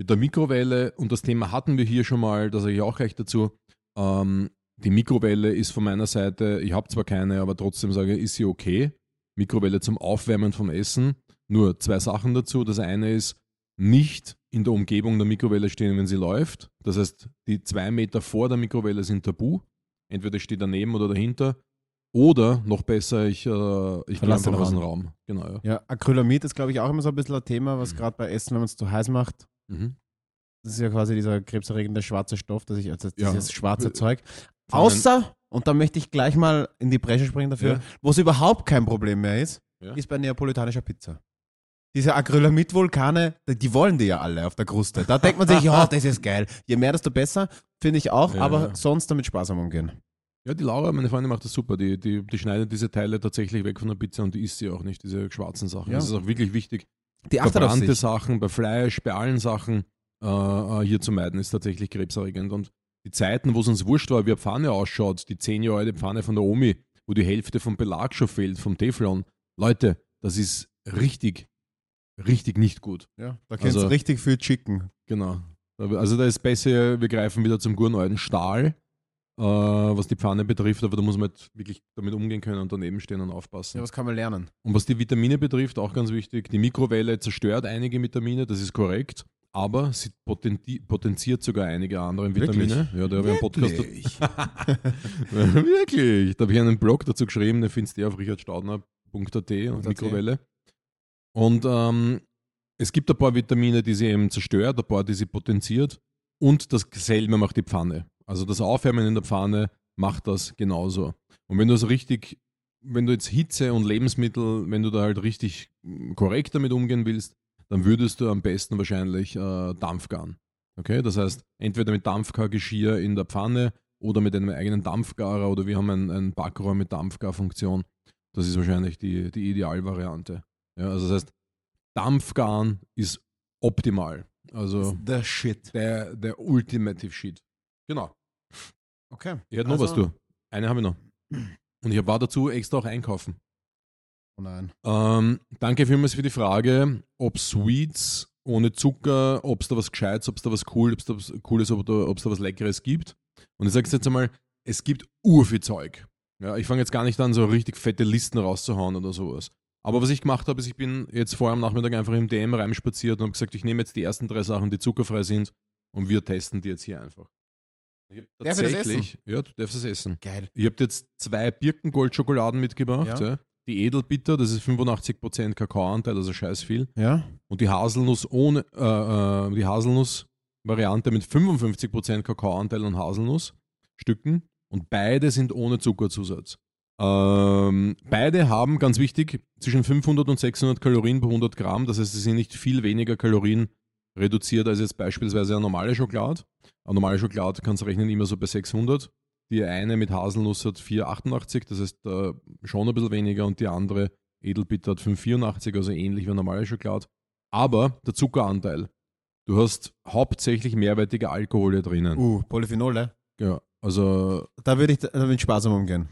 C: Mit der Mikrowelle, und das Thema hatten wir hier schon mal, da sage ich auch gleich dazu, ähm, die Mikrowelle ist von meiner Seite, ich habe zwar keine, aber trotzdem sage ich, ist sie okay. Mikrowelle zum Aufwärmen vom Essen. Nur zwei Sachen dazu. Das eine ist, nicht in der Umgebung der Mikrowelle stehen, wenn sie läuft. Das heißt, die zwei Meter vor der Mikrowelle sind tabu. Entweder ich stehe daneben oder dahinter. Oder noch besser, ich, äh, ich gehe
B: Verlass
C: einfach
B: den
C: aus dem Raum. Genau, ja.
B: Ja, Acrylamid ist, glaube ich, auch immer so ein bisschen ein Thema, was gerade bei Essen, wenn man es zu heiß macht,
C: Mhm.
B: das ist ja quasi dieser krebserregende schwarze Stoff, das ich, also
C: Ja.
B: dieses schwarze
C: Äh,
B: Zeug. Außer, und da möchte ich gleich mal in die Bresche springen dafür,
C: Ja.
B: wo es überhaupt kein Problem mehr ist,
C: Ja.
B: ist bei neapolitanischer Pizza. Diese Acrylamid-Vulkane, die wollen die ja alle auf der Kruste. Da denkt man sich, (laughs) ja, das ist geil. Je mehr, desto besser, finde ich auch,
C: Ja.
B: aber sonst damit sparsam umgehen.
C: Ja, die Laura, meine Freundin, macht das super. Die, die, die schneidet diese Teile tatsächlich weg von der Pizza und die isst sie auch nicht, diese schwarzen Sachen.
B: Ja.
C: Das ist auch wirklich wichtig.
B: Die
C: Verbrannte. Sachen, bei Fleisch, bei allen Sachen äh, äh, hier zu meiden, ist tatsächlich krebserregend. Und die Zeiten, wo es uns wurscht war, wie eine Pfanne ausschaut, die 10 Jahre alte Pfanne von der Omi, wo die Hälfte vom Belag schon fehlt, vom Teflon. Leute, das ist richtig, richtig nicht gut.
B: Ja, da kennst
C: Also-
B: du richtig viel Chicken.
C: Genau. Also da ist besser, wir greifen wieder zum guten alten Stahl, äh, was die Pfanne betrifft, aber da muss man halt wirklich damit umgehen können und daneben stehen und aufpassen.
B: Ja, was kann man lernen?
C: Und was die Vitamine betrifft, auch ganz wichtig, die Mikrowelle zerstört einige Vitamine, das ist korrekt, aber sie potenziert sogar einige andere Vitamine. Ja, da habe ich einen Podcast. (laughs) Wirklich? Da habe ich einen Blog dazu geschrieben, den findest du auf richardstaudner.at und Mikrowelle. Und ähm, es gibt ein paar Vitamine, die sie eben zerstört, ein paar, die sie potenziert. Und dasselbe macht die Pfanne. Also das Aufwärmen in der Pfanne macht das genauso. Und wenn du so richtig, wenn du jetzt Hitze und Lebensmittel, wenn du da halt richtig mm, korrekt damit umgehen willst, dann würdest du am besten wahrscheinlich äh, Dampfgaren. Okay, das heißt, entweder mit Dampfgargeschirr in der Pfanne oder mit einem eigenen Dampfgarer oder wir haben ein, ein Backrohr mit Dampfgarfunktion. Das ist wahrscheinlich die, die Idealvariante. Ja, also das heißt, Dampfgaren ist optimal. Also
B: The shit.
C: der, der Ultimative Shit. Genau.
B: Okay.
C: Ich hätte noch
B: Also-
C: was, du. Eine habe ich noch. Und ich war dazu extra auch einkaufen.
B: Oh nein.
C: Ähm, danke vielmals für die Frage, ob Sweets ohne Zucker, ob es da was Gescheites, ob es da was cool, ob's da was Cooles, ob es da was Leckeres gibt. Und ich sage jetzt einmal, es gibt urviel Zeug. Ja, ich fange jetzt gar nicht an, so richtig fette Listen rauszuhauen oder sowas. Aber was ich gemacht habe, ist, ich bin jetzt vor am Nachmittag einfach im DM reinspaziert und habe gesagt, ich nehme jetzt die ersten drei Sachen, die zuckerfrei sind und wir testen die jetzt hier einfach. Ich hab
B: Darf ich
C: tatsächlich- Ja, du darfst es essen.
B: Geil.
C: Ihr habt jetzt zwei Birkengold-Schokoladen mitgebracht.
B: Ja.
C: Ja. Die Edelbitter, das ist 85% Kakaoanteil, also scheiß viel.
B: Ja?
C: Und die Haselnuss ohne, äh, äh, die Haselnuss-Variante mit 55% Kakaoanteil und Haselnussstücken. Und beide sind ohne Zuckerzusatz. Ähm, beide haben, ganz wichtig, zwischen 500 und 600 Kalorien pro 100 Gramm. Das heißt, sie sind nicht viel weniger Kalorien reduziert als jetzt beispielsweise eine normale Schokolade. Eine normale Schokolade kannst du rechnen immer so bei 600. Die eine mit Haselnuss hat 4,88, das heißt äh, schon ein bisschen weniger und die andere Edelbitter hat 5,84, also ähnlich wie eine normale Schokolade. Aber der Zuckeranteil, du hast hauptsächlich mehrwertige Alkohole drinnen.
B: Uh, Polyphenole.
C: Ja, also
B: Da würde ich damit sparsam umgehen.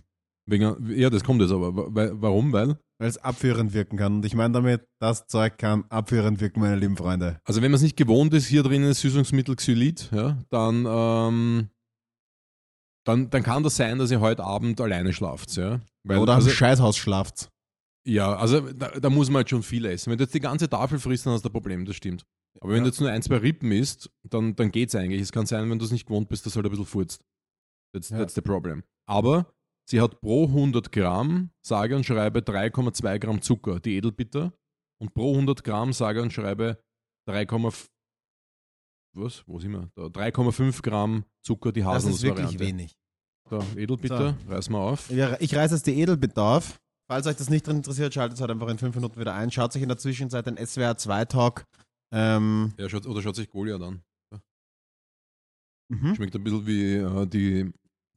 C: wegen, ja, das kommt jetzt aber. Wa- Warum? Weil,
B: Weil es abführend wirken kann. Und ich meine damit, das Zeug kann abführend wirken, meine lieben Freunde.
C: also wenn man es nicht gewohnt ist, hier drinnen ist Süßungsmittel Xylit, ja, dann, ähm, dann, dann kann das sein, dass ihr heute Abend alleine schlaft. Ja? Weil,
B: Oder
C: also,
B: Scheißhaus schlaft.
C: Ja, also da, da muss man halt schon viel essen. Wenn du jetzt die ganze Tafel frisst, dann hast du ein Problem, das stimmt. Aber wenn
B: Ja.
C: du jetzt nur ein, zwei Rippen isst, dann, dann geht's eigentlich. Es kann sein, wenn du es nicht gewohnt bist, dass du halt ein bisschen furzt. That's,
B: Ja.
C: that's the problem. Aber sie hat pro 100 Gramm, sage und schreibe 3,2 Gramm Zucker, die Edelbitter. Und pro 100 Gramm, sage und schreibe 3,5 was? Wo sind wir? Da, 3,5 Gramm Zucker, die
B: Das ist wirklich
C: Haselnussvariante.
B: wenig.
C: Da, Edelbitter, reiß mal auf.
B: Ich reiße jetzt die Edelbedarf. Falls euch das nicht interessiert, schaltet es halt einfach in fünf Minuten wieder ein. Schaut sich in der Zwischenzeit den SWR 2 Talk. Ähm,
C: Ja, schaut, oder schaut sich Goliath an.
B: mhm.
C: Schmeckt ein bisschen wie äh, die,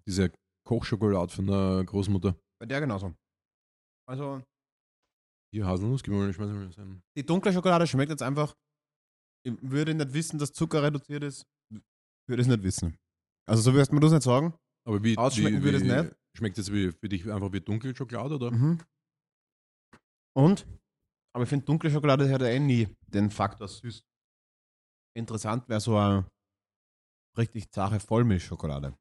C: diese Kochschokolade von der Großmutter.
B: Bei der genauso. Also,
C: Hier Haselnuss, gib mir mal schmeiß mal sein.
B: die dunkle Schokolade schmeckt jetzt einfach. Ich würde nicht wissen, dass Zucker reduziert ist. Würde es nicht wissen. Also, so wirst man das nicht sagen.
C: Aber wie,
B: Ausschmecken
C: wie,
B: würde es nicht.
C: Schmeckt es wie, für dich einfach wie dunkle Schokolade, oder?
B: Mhm. Und? Aber ich finde, dunkle Schokolade hat ja eh nie den Faktor süß. Interessant wäre so eine richtig zahre Vollmilchschokolade.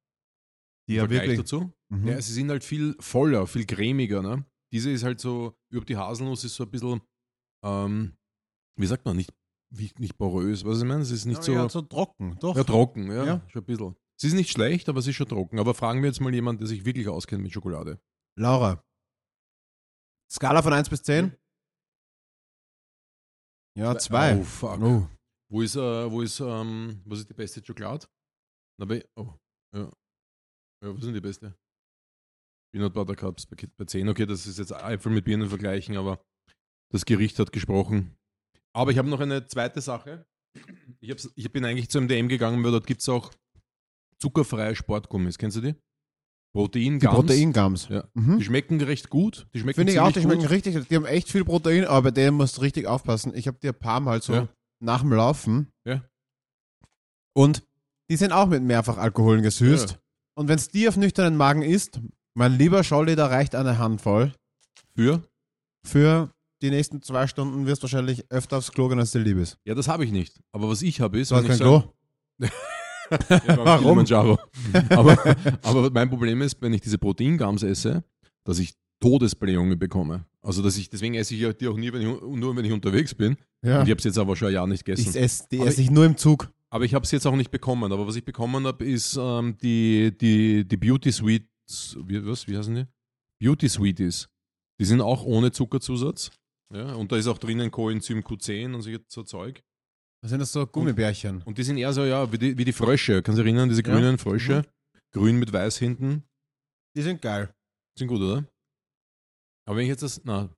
B: Die ja
C: Vergleich
B: wirklich.
C: dazu.
B: Mhm.
C: Ja, sie sind halt viel voller, viel cremiger, ne? Diese ist halt so, über die Haselnuss ist so ein bisschen, ähm, wie sagt man, nicht, wie, nicht porös, was ich meine? Es ist nicht
B: ja,
C: so,
B: ja, so trocken, doch.
C: ja, trocken, ja,
B: Ja.
C: schon ein bisschen. Sie ist nicht schlecht, aber sie ist schon trocken. Aber fragen wir jetzt mal jemanden, der sich wirklich auskennt mit Schokolade.
B: Laura. Skala von 1 bis 10? Ja, 2.
C: Oh, fuck.
B: Oh.
C: Wo ist, äh, wo ist, ähm, was ist die beste Schokolade? Na, bei, oh, ja. Ja, was denn die beste? Peanut Butter Cups bei, bei 10. Okay, das ist jetzt Äpfel mit Birnen vergleichen, aber das Gericht hat gesprochen. Aber ich habe noch eine zweite Sache. Ich, ich bin eigentlich zum DM gegangen, weil dort gibt es auch zuckerfreie Sportgummis. Kennst du die? Protein,
B: Die
C: Gums.
B: Proteingums.
C: Ja.
B: Mhm.
C: Die schmecken recht gut. Die schmecken
B: Finde ich auch, die
C: ziemlich
B: schmecken
C: gut.
B: richtig. Die haben echt viel Protein, aber bei denen musst du richtig aufpassen. Ich habe die ein paar Mal so
C: Ja.
B: nach dem Laufen.
C: Ja.
B: Und die sind auch mit Mehrfachalkoholen gesüßt.
C: Ja.
B: Und wenn es die auf nüchternen Magen isst, mein lieber Scholli, da reicht eine Handvoll.
C: Für?
B: Für die nächsten zwei Stunden wirst du wahrscheinlich öfter aufs Klo gehen, als dir lieb ist.
C: Ja, das habe ich nicht. Aber was ich habe ist,
B: Du hast
C: ich
B: kein Klo? (laughs)
C: Ja,
B: Warum?
C: Aber, (laughs) aber mein Problem ist, wenn ich diese Proteingums esse, dass ich Todesblähungen bekomme. Also dass ich, deswegen esse ich ja die auch nie, wenn ich, nur wenn ich unterwegs bin.
B: Ja.
C: Und ich habe es jetzt aber schon ein Jahr nicht
B: Ich
C: gegessen.
B: esse die esse ich nur im Zug.
C: Aber ich habe es jetzt auch nicht bekommen. Aber was ich bekommen habe, ist ähm, die, die, die Beauty Sweets, wie, was, wie heißen die? Beauty Sweeties. Die sind auch ohne Zuckerzusatz. Ja, und da ist auch drinnen Coenzym Q10 und so, so Zeug.
B: Das sind das so Gummibärchen.
C: Und die sind eher so, ja, wie die, wie die Frösche. Kannst du dich erinnern, diese
B: Ja.
C: grünen Frösche? Grün mit weiß hinten.
B: Die sind geil.
C: Sind gut, oder? Aber wenn ich jetzt das. Na.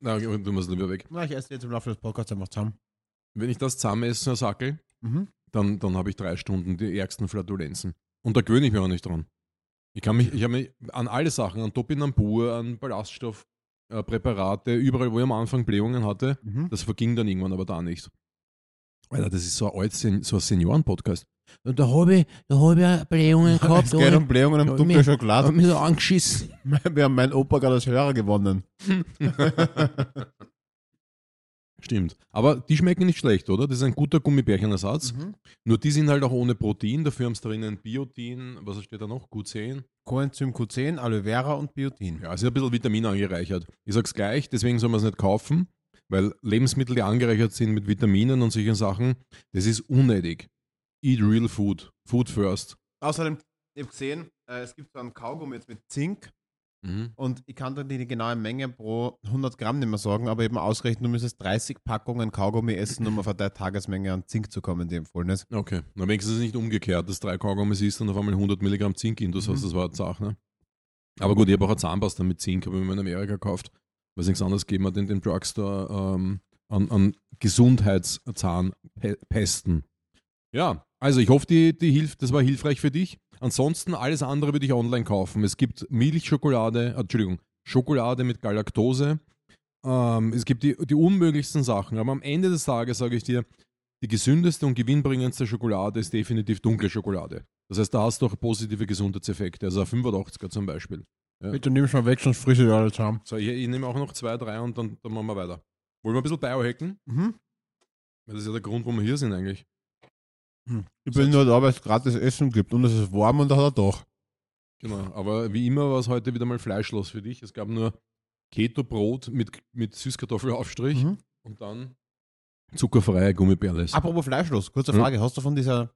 C: Na, wir es lieber weg.
B: Na, ich esse jetzt im Laufe des Podcasts einfach zusammen.
C: Wenn ich das zusammen esse, Sackel,
B: Mhm.
C: dann, dann habe ich drei Stunden die ärgsten Flatulenzen. Und da gewöhne ich mich auch nicht dran. Ich kann mich, ich habe mich an alle Sachen, an Topinambur, an Ballaststoff, äh, überall, wo ich am Anfang Blähungen hatte,
B: Mhm.
C: das verging dann irgendwann aber da nicht. Alter, das ist so ein, Sen- so ein Senioren-Podcast. Und Da habe ich, da hab ich Blähungen (laughs) gehabt,
B: Es geht um Blähungen und dunkle Schokolade.
C: hab mich so angeschissen. (laughs)
B: Wir haben meinen Opa gerade als Hörer gewonnen. (laughs)
C: Stimmt. Aber die schmecken nicht schlecht, oder? Das ist ein guter Gummibärchenersatz.
B: Mhm.
C: Nur die sind halt auch ohne Protein. Dafür haben sie drinnen Biotin, was steht da noch? Q10.
B: Coenzym Q10, Aloe Vera und Biotin.
C: Ja, es ist ein bisschen Vitamin angereichert. Ich sag's gleich, deswegen soll man es nicht kaufen, weil Lebensmittel, die angereichert sind mit Vitaminen und solchen Sachen, das ist unnötig. Eat real food. Food first.
B: Außerdem, ich habe gesehen, äh, es gibt so einen Kaugummi jetzt mit Zink
C: Mhm.
B: und ich kann dir die genaue Menge pro 100 Gramm nicht mehr sagen, aber eben ausgerechnet, du müsstest 30 Packungen Kaugummi essen, um auf eine Tagesmenge an Zink zu kommen, die empfohlen ist.
C: Okay. Na, wenigstens nicht umgekehrt, dass drei Kaugummis isst und auf einmal 100 Milligramm Zink in. Das
B: Mhm.
C: heißt, das war eine Sache, ne? Aber gut, ich habe auch eine Zahnpasta mit Zink, habe ich mir in Amerika gekauft, weil es nichts anderes gegeben hat in dem Drugstore ähm, an, an Gesundheitszahnpesten. Ja, also ich hoffe, die, die hilft, das war hilfreich für dich. Ansonsten alles andere würde ich online kaufen. Es gibt Milchschokolade, äh, Entschuldigung, Schokolade mit Galaktose. Ähm, es gibt die, die unmöglichsten Sachen. Aber am Ende des Tages sage ich dir, die gesündeste und gewinnbringendste Schokolade ist definitiv dunkle Schokolade. Das heißt, da hast du auch positive Gesundheitseffekte. Also ein 85er zum Beispiel. Ja.
B: Bitte nimm schon weg, sonst frische alle zusammen.
C: So, ich, ich nehme auch noch zwei, drei und dann, dann machen wir weiter. Wollen wir ein bisschen biohacken?
B: Mhm.
C: Das ist ja der Grund, warum wir hier sind eigentlich.
B: Ich bin nur da, weil es gratis Essen gibt und es ist warm und da hat er doch.
C: Genau. Aber wie immer war es heute wieder mal fleischlos für dich. Es gab nur Keto-Brot mit, mit Süßkartoffelaufstrich
B: Mhm.
C: und dann zuckerfreie Gummibärles.
B: Apropos Fleischlos, kurze
C: Ja.
B: Frage. Hast du von dieser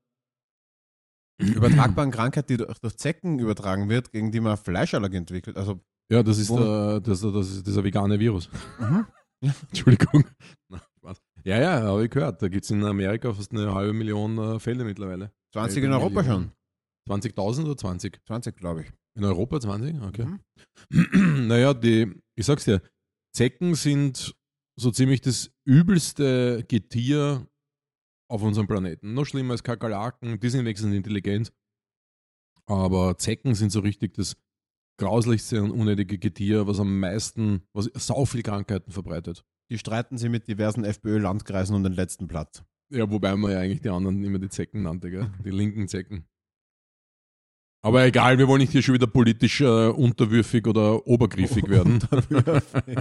B: (clears throat) übertragbaren Krankheit, die durch, Zecken übertragen wird, gegen die man Fleischallergie entwickelt? Also,
C: Ja, das ist, der, das, das ist dieser vegane Virus.
B: mhm. (laughs)
C: Entschuldigung. (laughs) Ja, ja, habe ich gehört. Da gibt es in Amerika fast eine halbe Million äh, Fälle mittlerweile.
B: 20 in Europa schon.
C: 20.000 oder 20?
B: 20, glaube ich.
C: In Europa 20? Okay.
B: Mhm. (clears throat)
C: naja, die, ich sag's dir, Zecken sind so ziemlich das übelste Getier auf unserem Planeten. Noch schlimmer als Kakerlaken, die sind wenigstens intelligent. Aber Zecken sind so richtig das grauslichste und unnötige Getier, was am meisten, was sau viel Krankheiten verbreitet.
B: Die streiten sie mit diversen FPÖ-Landkreisen um den letzten Platz.
C: Ja, wobei man ja eigentlich die anderen immer die Zecken nannte, gell? (laughs) Die linken Zecken. Aber egal, wir wollen nicht hier schon wieder politisch äh, unterwürfig oder obergriffig (laughs) werden. (laughs)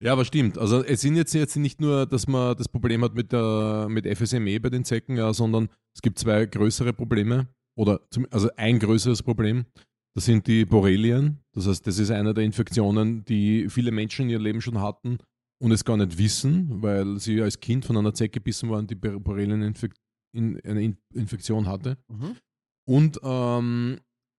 C: ja, aber stimmt. Also es sind jetzt, jetzt nicht nur, dass man das Problem hat mit, der, mit FSME bei den Zecken, ja, sondern es gibt zwei größere Probleme. Oder zum, also ein größeres Problem. Das sind die Borrelien. Das heißt, das ist eine der Infektionen, die viele Menschen in ihrem Leben schon hatten und es gar nicht wissen, weil sie als Kind von einer Zecke gebissen waren, die Borrelieninfektion in, eine In- Infektion hatte
B: Mhm.
C: und ähm,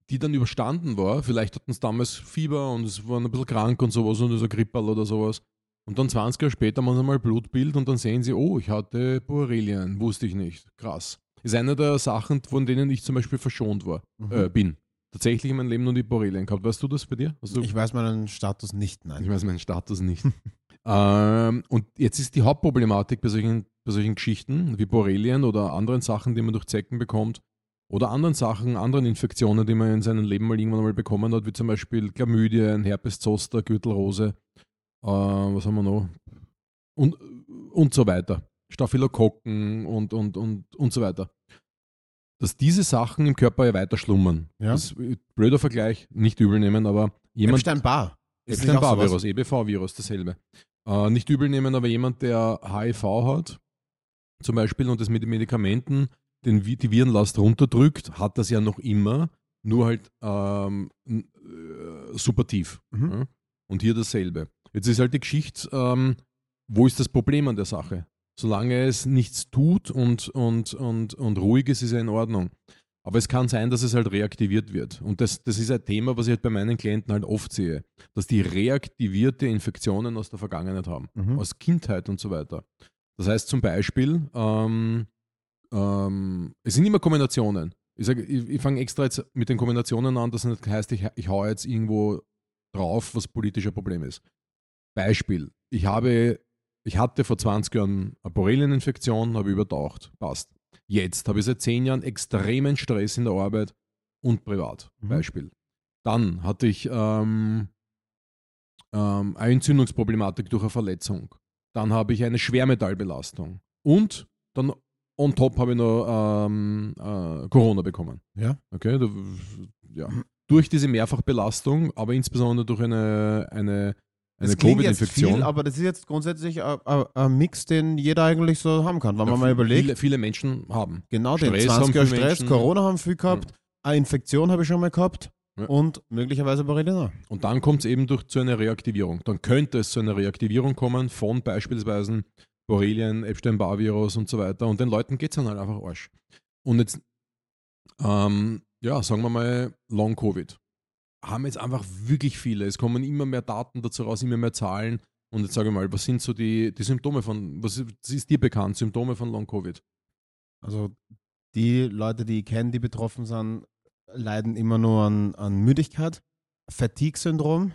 C: die dann überstanden war. Vielleicht hatten sie damals Fieber und es waren ein bisschen krank und sowas und so Grippal oder sowas. Und dann 20 Jahre später machen sie mal Blutbild und dann sehen sie, oh, ich hatte Borrelien, wusste ich nicht. Krass. Ist eine der Sachen, von denen ich zum Beispiel verschont war,
B: Mhm.
C: äh, bin. Tatsächlich in meinem Leben nur die Borrelien gehabt. Weißt du das bei dir? Du
B: Ich weiß meinen Status nicht,
C: ich
B: nein.
C: weiß meinen Status nicht. (laughs) ähm, und jetzt ist die Hauptproblematik bei solchen, bei solchen Geschichten wie Borrelien oder anderen Sachen, die man durch Zecken bekommt, oder anderen Sachen, anderen Infektionen, die man in seinem Leben mal irgendwann mal bekommen hat, wie zum Beispiel Chlamydien, Herpes zoster, Gürtelrose, äh, was haben wir noch? Und, und so weiter. Staphylokokken und, und, und, und so weiter. Dass diese Sachen im Körper ja weiter schlummern.
B: Ja.
C: Das ist ein blöder Vergleich, nicht übel nehmen, aber jemand,
B: Epstein-Barr.
C: Epstein-Barr-Virus, EBV-Virus, dasselbe. Äh, nicht übel nehmen, aber jemand, der HIV hat, zum Beispiel, und das mit den Medikamenten den, die Virenlast runterdrückt, hat das ja noch immer, nur halt ähm, äh, super tief.
B: Mhm.
C: Ja? Und hier dasselbe. Jetzt ist halt die Geschichte, ähm, wo ist das Problem an der Sache? Solange es nichts tut und, und, und, und ruhig ist, ist ja in Ordnung. Aber es kann sein, dass es halt reaktiviert wird. Und das, das ist ein Thema, was ich halt bei meinen Klienten halt oft sehe, dass die reaktivierte Infektionen aus der Vergangenheit haben,
B: Mhm.
C: aus Kindheit und so weiter. Das heißt zum Beispiel, ähm, ähm, es sind immer Kombinationen. Ich, sag, ich, ich fange extra jetzt mit den Kombinationen an, das nicht heißt, ich, ich hau jetzt irgendwo drauf, was politischer Problem ist. Beispiel, ich habe, ich hatte vor 20 Jahren eine Borrelieninfektion, habe übertaucht, passt. Jetzt habe ich seit 10 Jahren extremen Stress in der Arbeit und privat.
B: Mhm.
C: Beispiel. Dann hatte ich ähm, ähm, eine Entzündungsproblematik durch eine Verletzung. Dann habe ich eine Schwermetallbelastung. Und dann on top habe ich noch ähm, äh, Corona bekommen.
B: Ja.
C: Okay, da, ja. Durch diese Mehrfachbelastung, aber insbesondere durch eine, eine, eine
B: Das klingt jetzt
C: Covid-Infektion.
B: viel, aber das ist jetzt grundsätzlich ein, ein, ein Mix, den jeder eigentlich so haben kann. Wenn man mal überlegt,
C: Viele, viele Menschen haben.
B: genau den
C: Stress haben
B: 20er
C: viele
B: Stress,
C: Menschen.
B: Corona haben viel gehabt, eine Infektion habe ich schon mal gehabt
C: Ja.
B: und möglicherweise Borrelien.
C: Und dann kommt es eben durch zu einer Reaktivierung. Dann könnte es zu einer Reaktivierung kommen von beispielsweise Borrelien, Epstein-Barr-Virus und so weiter. Und den Leuten geht es dann halt einfach Arsch. Und jetzt, ähm, ja, sagen wir mal Long-Covid. Haben jetzt einfach wirklich viele. Es kommen immer mehr Daten dazu raus, immer mehr Zahlen. Und jetzt sage ich mal, was sind so die, die Symptome von, was ist, ist dir bekannt, Symptome von Long-Covid?
B: Also die Leute, die ich kenne, die betroffen sind, leiden immer nur an, an Müdigkeit, Fatigue-Syndrom,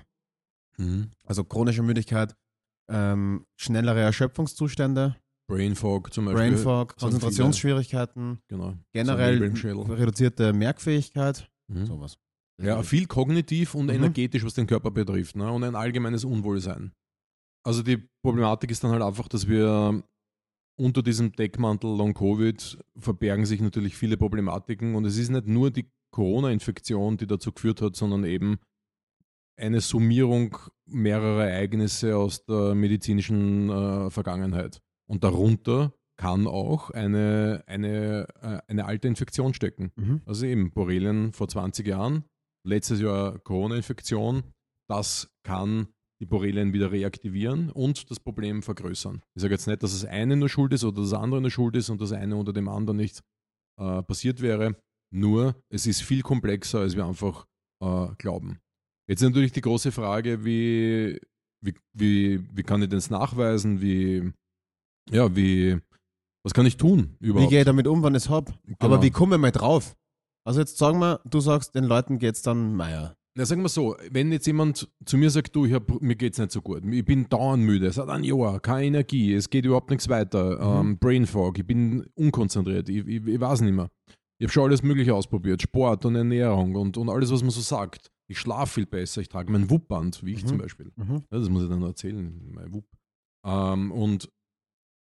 B: also chronische Müdigkeit, ähm, schnellere Erschöpfungszustände,
C: Brain Fog zum Beispiel.
B: Brain Fog, Konzentrationsschwierigkeiten,
C: Genau.
B: generell reduzierte Merkfähigkeit,
C: Mhm.
B: sowas.
C: Ja, viel kognitiv und
B: Mhm.
C: energetisch, was den Körper betrifft, ne? und ein allgemeines Unwohlsein. Also die Problematik ist dann halt einfach, dass wir unter diesem Deckmantel Long Covid verbergen sich natürlich viele Problematiken und es ist nicht nur die Corona-Infektion, die dazu geführt hat, sondern eben eine Summierung mehrerer Ereignisse aus der medizinischen äh, Vergangenheit. Und darunter kann auch eine, eine, äh, eine alte Infektion stecken.
B: Mhm.
C: Also eben Borrelien vor 20 Jahren, letztes Jahr Corona-Infektion. Das kann die Borrelien wieder reaktivieren und das Problem vergrößern. Ich sage jetzt nicht, dass das eine nur schuld ist oder das andere nur schuld ist und das eine unter dem anderen nicht äh, passiert wäre. Nur, es ist viel komplexer, als wir einfach äh, glauben. Jetzt ist natürlich die große Frage, wie, wie, wie, wie kann ich das nachweisen? Wie, ja, wie, was kann ich tun
B: überhaupt? Wie gehe ich damit um, wenn ich es habe? Genau. Aber wie komme ich mal drauf? Also jetzt sagen wir, du sagst, den Leuten geht es dann Meier.
C: Na, sagen wir so, wenn jetzt jemand zu mir sagt, du, ich hab, mir geht es nicht so gut, ich bin dauernd müde, seit einem Jahr, keine Energie, es geht überhaupt nichts weiter, mhm. ähm, Brain Fog, ich bin unkonzentriert, ich, ich, ich weiß nicht mehr. Ich habe schon alles Mögliche ausprobiert, Sport und Ernährung und, und alles, was man so sagt. Ich schlafe viel besser, ich trage mein Wuppband, wie ich mhm. zum Beispiel. Mhm. Ja, das muss ich dann erzählen, mein Wupp. Ähm, und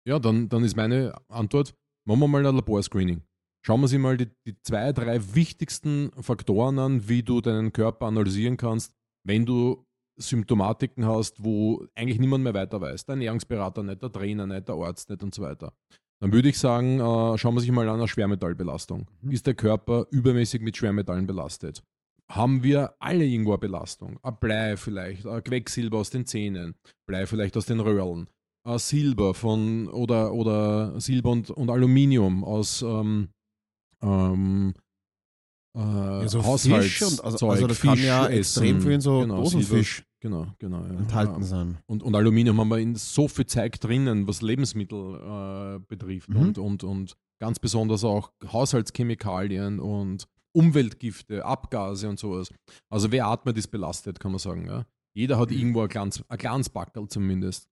C: ja, dann, dann ist meine Antwort, machen wir mal ein Laborscreening. Schauen wir uns mal die, die zwei, drei wichtigsten Faktoren an, wie du deinen Körper analysieren kannst, wenn du Symptomatiken hast, wo eigentlich niemand mehr weiter weiß. Der Ernährungsberater nicht, der Trainer nicht, der Arzt nicht und so weiter. Dann würde ich sagen, äh, schauen wir sich mal an eine Schwermetallbelastung. Mhm. Ist der Körper übermäßig mit Schwermetallen belastet? Haben wir alle irgendwo eine Belastung? Ein Blei vielleicht, ein Quecksilber aus den Zähnen, Blei vielleicht aus den Röhrlen, ein Silber von oder, oder Silber und, und Aluminium aus ähm, ähm,
B: äh, ja, so Fisch und also, also das Fisch kann ja essen. extrem viel in so genau, Dosenfisch
C: genau, genau, ja.
B: enthalten sein.
C: Und, und Aluminium haben wir in so viel Zeug drinnen, was Lebensmittel äh, betrifft mhm. und, und, und ganz besonders auch Haushaltschemikalien und Umweltgifte, Abgase und sowas. Also wer atmet, ist belastet, kann man sagen. Ja? Jeder hat mhm. irgendwo ein kleines, ein kleines Backel zumindest.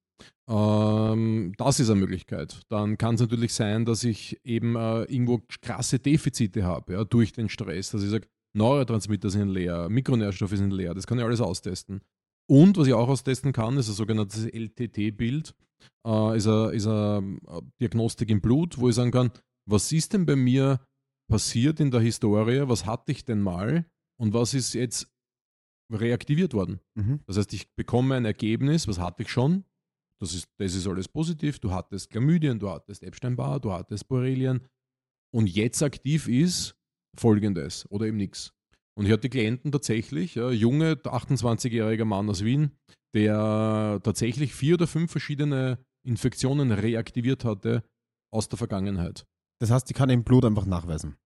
C: Ähm, das ist eine Möglichkeit. Dann kann es natürlich sein, dass ich eben äh, irgendwo krasse Defizite habe, ja, durch den Stress. Dass ich sage, Neurotransmitter sind leer, Mikronährstoffe sind leer, das kann ich alles austesten. Und was ich auch austesten kann, ist ein sogenanntes LTT-Bild, äh, ist, eine, eine Diagnostik im Blut, wo ich sagen kann, was ist denn bei mir passiert in der Historie, was hatte ich denn mal und was ist jetzt reaktiviert worden. Mhm. Das heißt, ich bekomme ein Ergebnis, was hatte ich schon, das ist, das ist alles positiv. Du hattest Chlamydien, du hattest Epstein-Barr, du hattest Borrelien. Und jetzt aktiv ist folgendes oder eben nichts. Und ich hatte Klienten tatsächlich, ja, junge, 28-jähriger Mann aus Wien, der tatsächlich vier oder fünf verschiedene Infektionen reaktiviert hatte aus der Vergangenheit.
B: Das heißt, die kann im Blut einfach nachweisen.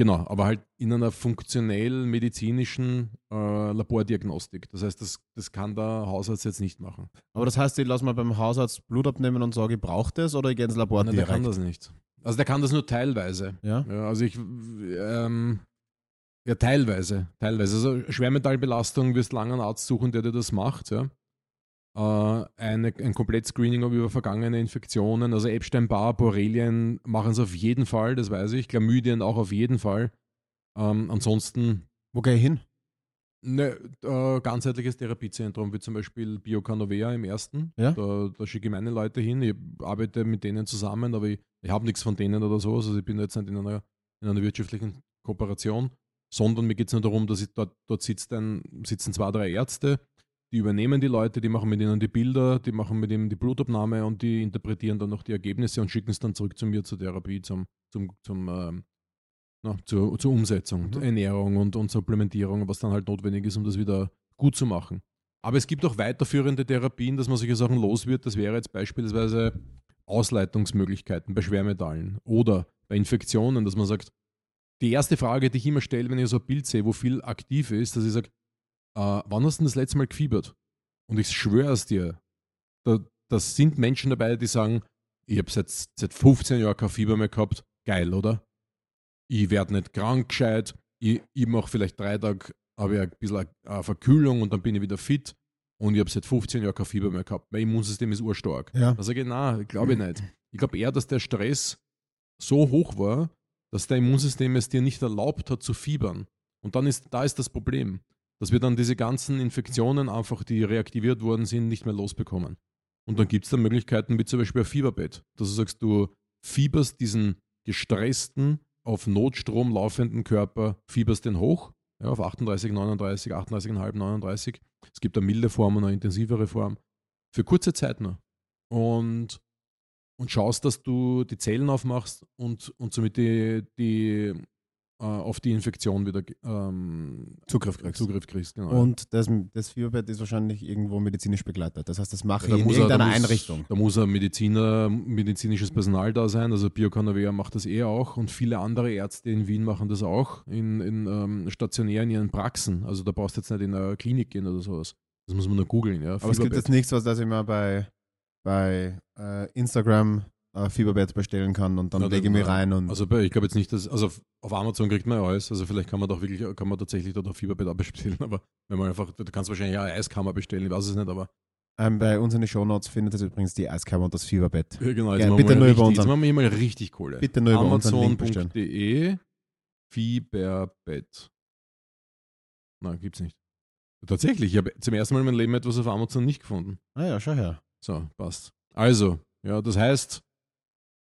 C: Genau, aber halt in einer funktionell medizinischen äh, Labordiagnostik. Das heißt, das, das kann der Hausarzt jetzt nicht machen.
B: Aber das heißt, ich lasse mal beim Hausarzt Blut abnehmen und sage, ich brauche das oder ich gehe ins Labor
C: Nein, direkt? der kann das nicht. Also der kann das nur teilweise.
B: Ja?
C: ja also ich, ähm, ja teilweise, teilweise. Also Schwermetallbelastung wirst lange einen Arzt suchen, der dir das macht, ja eine, ein Komplett-Screening über vergangene Infektionen. Also Epstein-Barr, Borrelien machen es auf jeden Fall, das weiß ich. Chlamydien auch auf jeden Fall. Ähm, ansonsten.
B: Wo gehe ich hin?
C: Ne, äh, ganzheitliches Therapiezentrum, wie zum Beispiel Biocanovea im ersten.
B: Ja?
C: Da, da schicke ich meine Leute hin. Ich arbeite mit denen zusammen, aber ich, ich habe nichts von denen oder so. Also ich bin jetzt nicht in einer, in einer wirtschaftlichen Kooperation, sondern mir geht es nur darum, dass ich dort, dort sitzt ein, sitzen zwei, drei Ärzte, die übernehmen die Leute, die machen mit ihnen die Bilder, die machen mit ihnen die Blutabnahme und die interpretieren dann noch die Ergebnisse und schicken es dann zurück zu mir zur Therapie, zum, zum, zum ähm, na, zur, zur Umsetzung, mhm. Ernährung und, und Supplementierung, was dann halt notwendig ist, um das wieder gut zu machen. Aber es gibt auch weiterführende Therapien, dass man solche Sachen los wird. Das wäre jetzt beispielsweise Ausleitungsmöglichkeiten bei Schwermetallen oder bei Infektionen, dass man sagt, die erste Frage, die ich immer stelle, wenn ich so ein Bild sehe, wo viel aktiv ist, dass ich sage, äh, wann hast du das letzte Mal gefiebert? Und ich schwöre es dir, da, das sind Menschen dabei, die sagen, ich habe seit, seit 15 Jahren kein Fieber mehr gehabt. Geil, oder? Ich werde nicht krank gescheit. Ich, ich mache vielleicht drei Tage, habe ich ein bisschen eine Verkühlung und dann bin ich wieder fit. Und ich habe seit 15 Jahren kein Fieber mehr gehabt. Mein Immunsystem ist urstark.
B: Ja.
C: Da sage ich, nein, glaube ich nicht. Ich glaube eher, dass der Stress so hoch war, dass dein Immunsystem es dir nicht erlaubt hat zu fiebern. Und dann ist, da ist das Problem dass wir dann diese ganzen Infektionen einfach, die reaktiviert worden sind, nicht mehr losbekommen. Und dann gibt es da Möglichkeiten wie zum Beispiel ein Fieberbett, dass du sagst, du fieberst diesen gestressten, auf Notstrom laufenden Körper, fieberst den hoch, ja, auf 38, 39, 38,5, 39. Es gibt eine milde Form und eine intensivere Form. Für kurze Zeit nur. Und, und schaust, dass du die Zellen aufmachst und, und somit die, die auf die Infektion wieder ähm,
B: Zugriff kriegst.
C: Zugriff kriegst. Genau.
B: Und das, das Fieberbett ist wahrscheinlich irgendwo medizinisch begleitet. Das heißt, das mache
C: Ja,
B: ich
C: da
B: in
C: muss er- da
B: irgendeiner
C: muss-
B: Einrichtung.
C: Da muss ein Mediziner, medizinisches Personal da sein. Also Biocanavea macht das eh auch und viele andere Ärzte in Wien machen das auch in, in ähm, stationär in ihren Praxen. Also da brauchst du jetzt nicht in eine Klinik gehen oder sowas. Das muss man nur googeln. Ja.
B: Aber es gibt jetzt nichts, was das ich mal bei, bei äh, Instagram äh, Fieberbett bestellen kann und dann
C: Na,
B: lege ich mich
C: äh,
B: rein und
C: Also ich glaube jetzt nicht, dass, also auf- auf Amazon kriegt man ja alles, also vielleicht kann man doch wirklich, kann man tatsächlich dort ein Fieberbett auch bestellen, (laughs) aber wenn man einfach, du kannst wahrscheinlich auch eine Eiskammer bestellen, ich weiß es nicht, aber
B: ähm, bei uns in den Shownotes findet ihr übrigens die Eiskammer und das Fieberbett.
C: ja, genau, jetzt
B: Ja, bitte nur über
C: richtig, jetzt
B: unseren-
C: machen wir mal richtig Kohle.
B: Bitte nur über unseren Link bestellen.
C: Amazon.de Fieberbett. Na, gibt's nicht. Tatsächlich, ich habe zum ersten Mal in meinem Leben etwas auf Amazon nicht gefunden.
B: Ah ja, schau her.
C: So, passt. Also, ja, das heißt,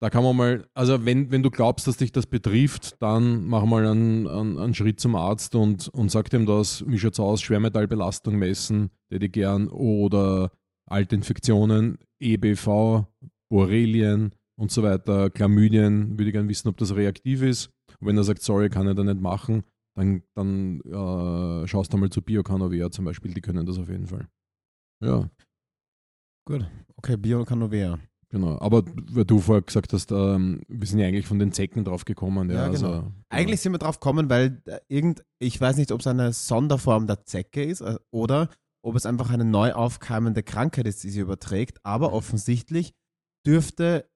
C: da kann man mal, also wenn, wenn du glaubst, dass dich das betrifft, dann mach mal einen, einen, einen Schritt zum Arzt und, und sag dem das, wie schaut's aus, Schwermetallbelastung messen, hätte ich gern, oder alte Infektionen, EBV, Borrelien und so weiter, Chlamydien, würde ich gern wissen, ob das reaktiv ist. Und wenn er sagt, sorry, kann er da nicht machen, dann, dann äh, schaust du mal zu Biocanovea zum Beispiel, die können das auf jeden Fall. Ja.
B: Gut. Okay, Biocanovea.
C: Genau, aber weil du vorher gesagt hast, ähm, wir sind ja eigentlich von den Zecken drauf gekommen. Ja,
B: Ja, genau.
C: also,
B: Eigentlich sind wir drauf gekommen, weil äh, irgend, ich weiß nicht, ob es eine Sonderform der Zecke ist äh, oder ob es einfach eine neu aufkeimende Krankheit ist, die sie überträgt. Aber offensichtlich dürfte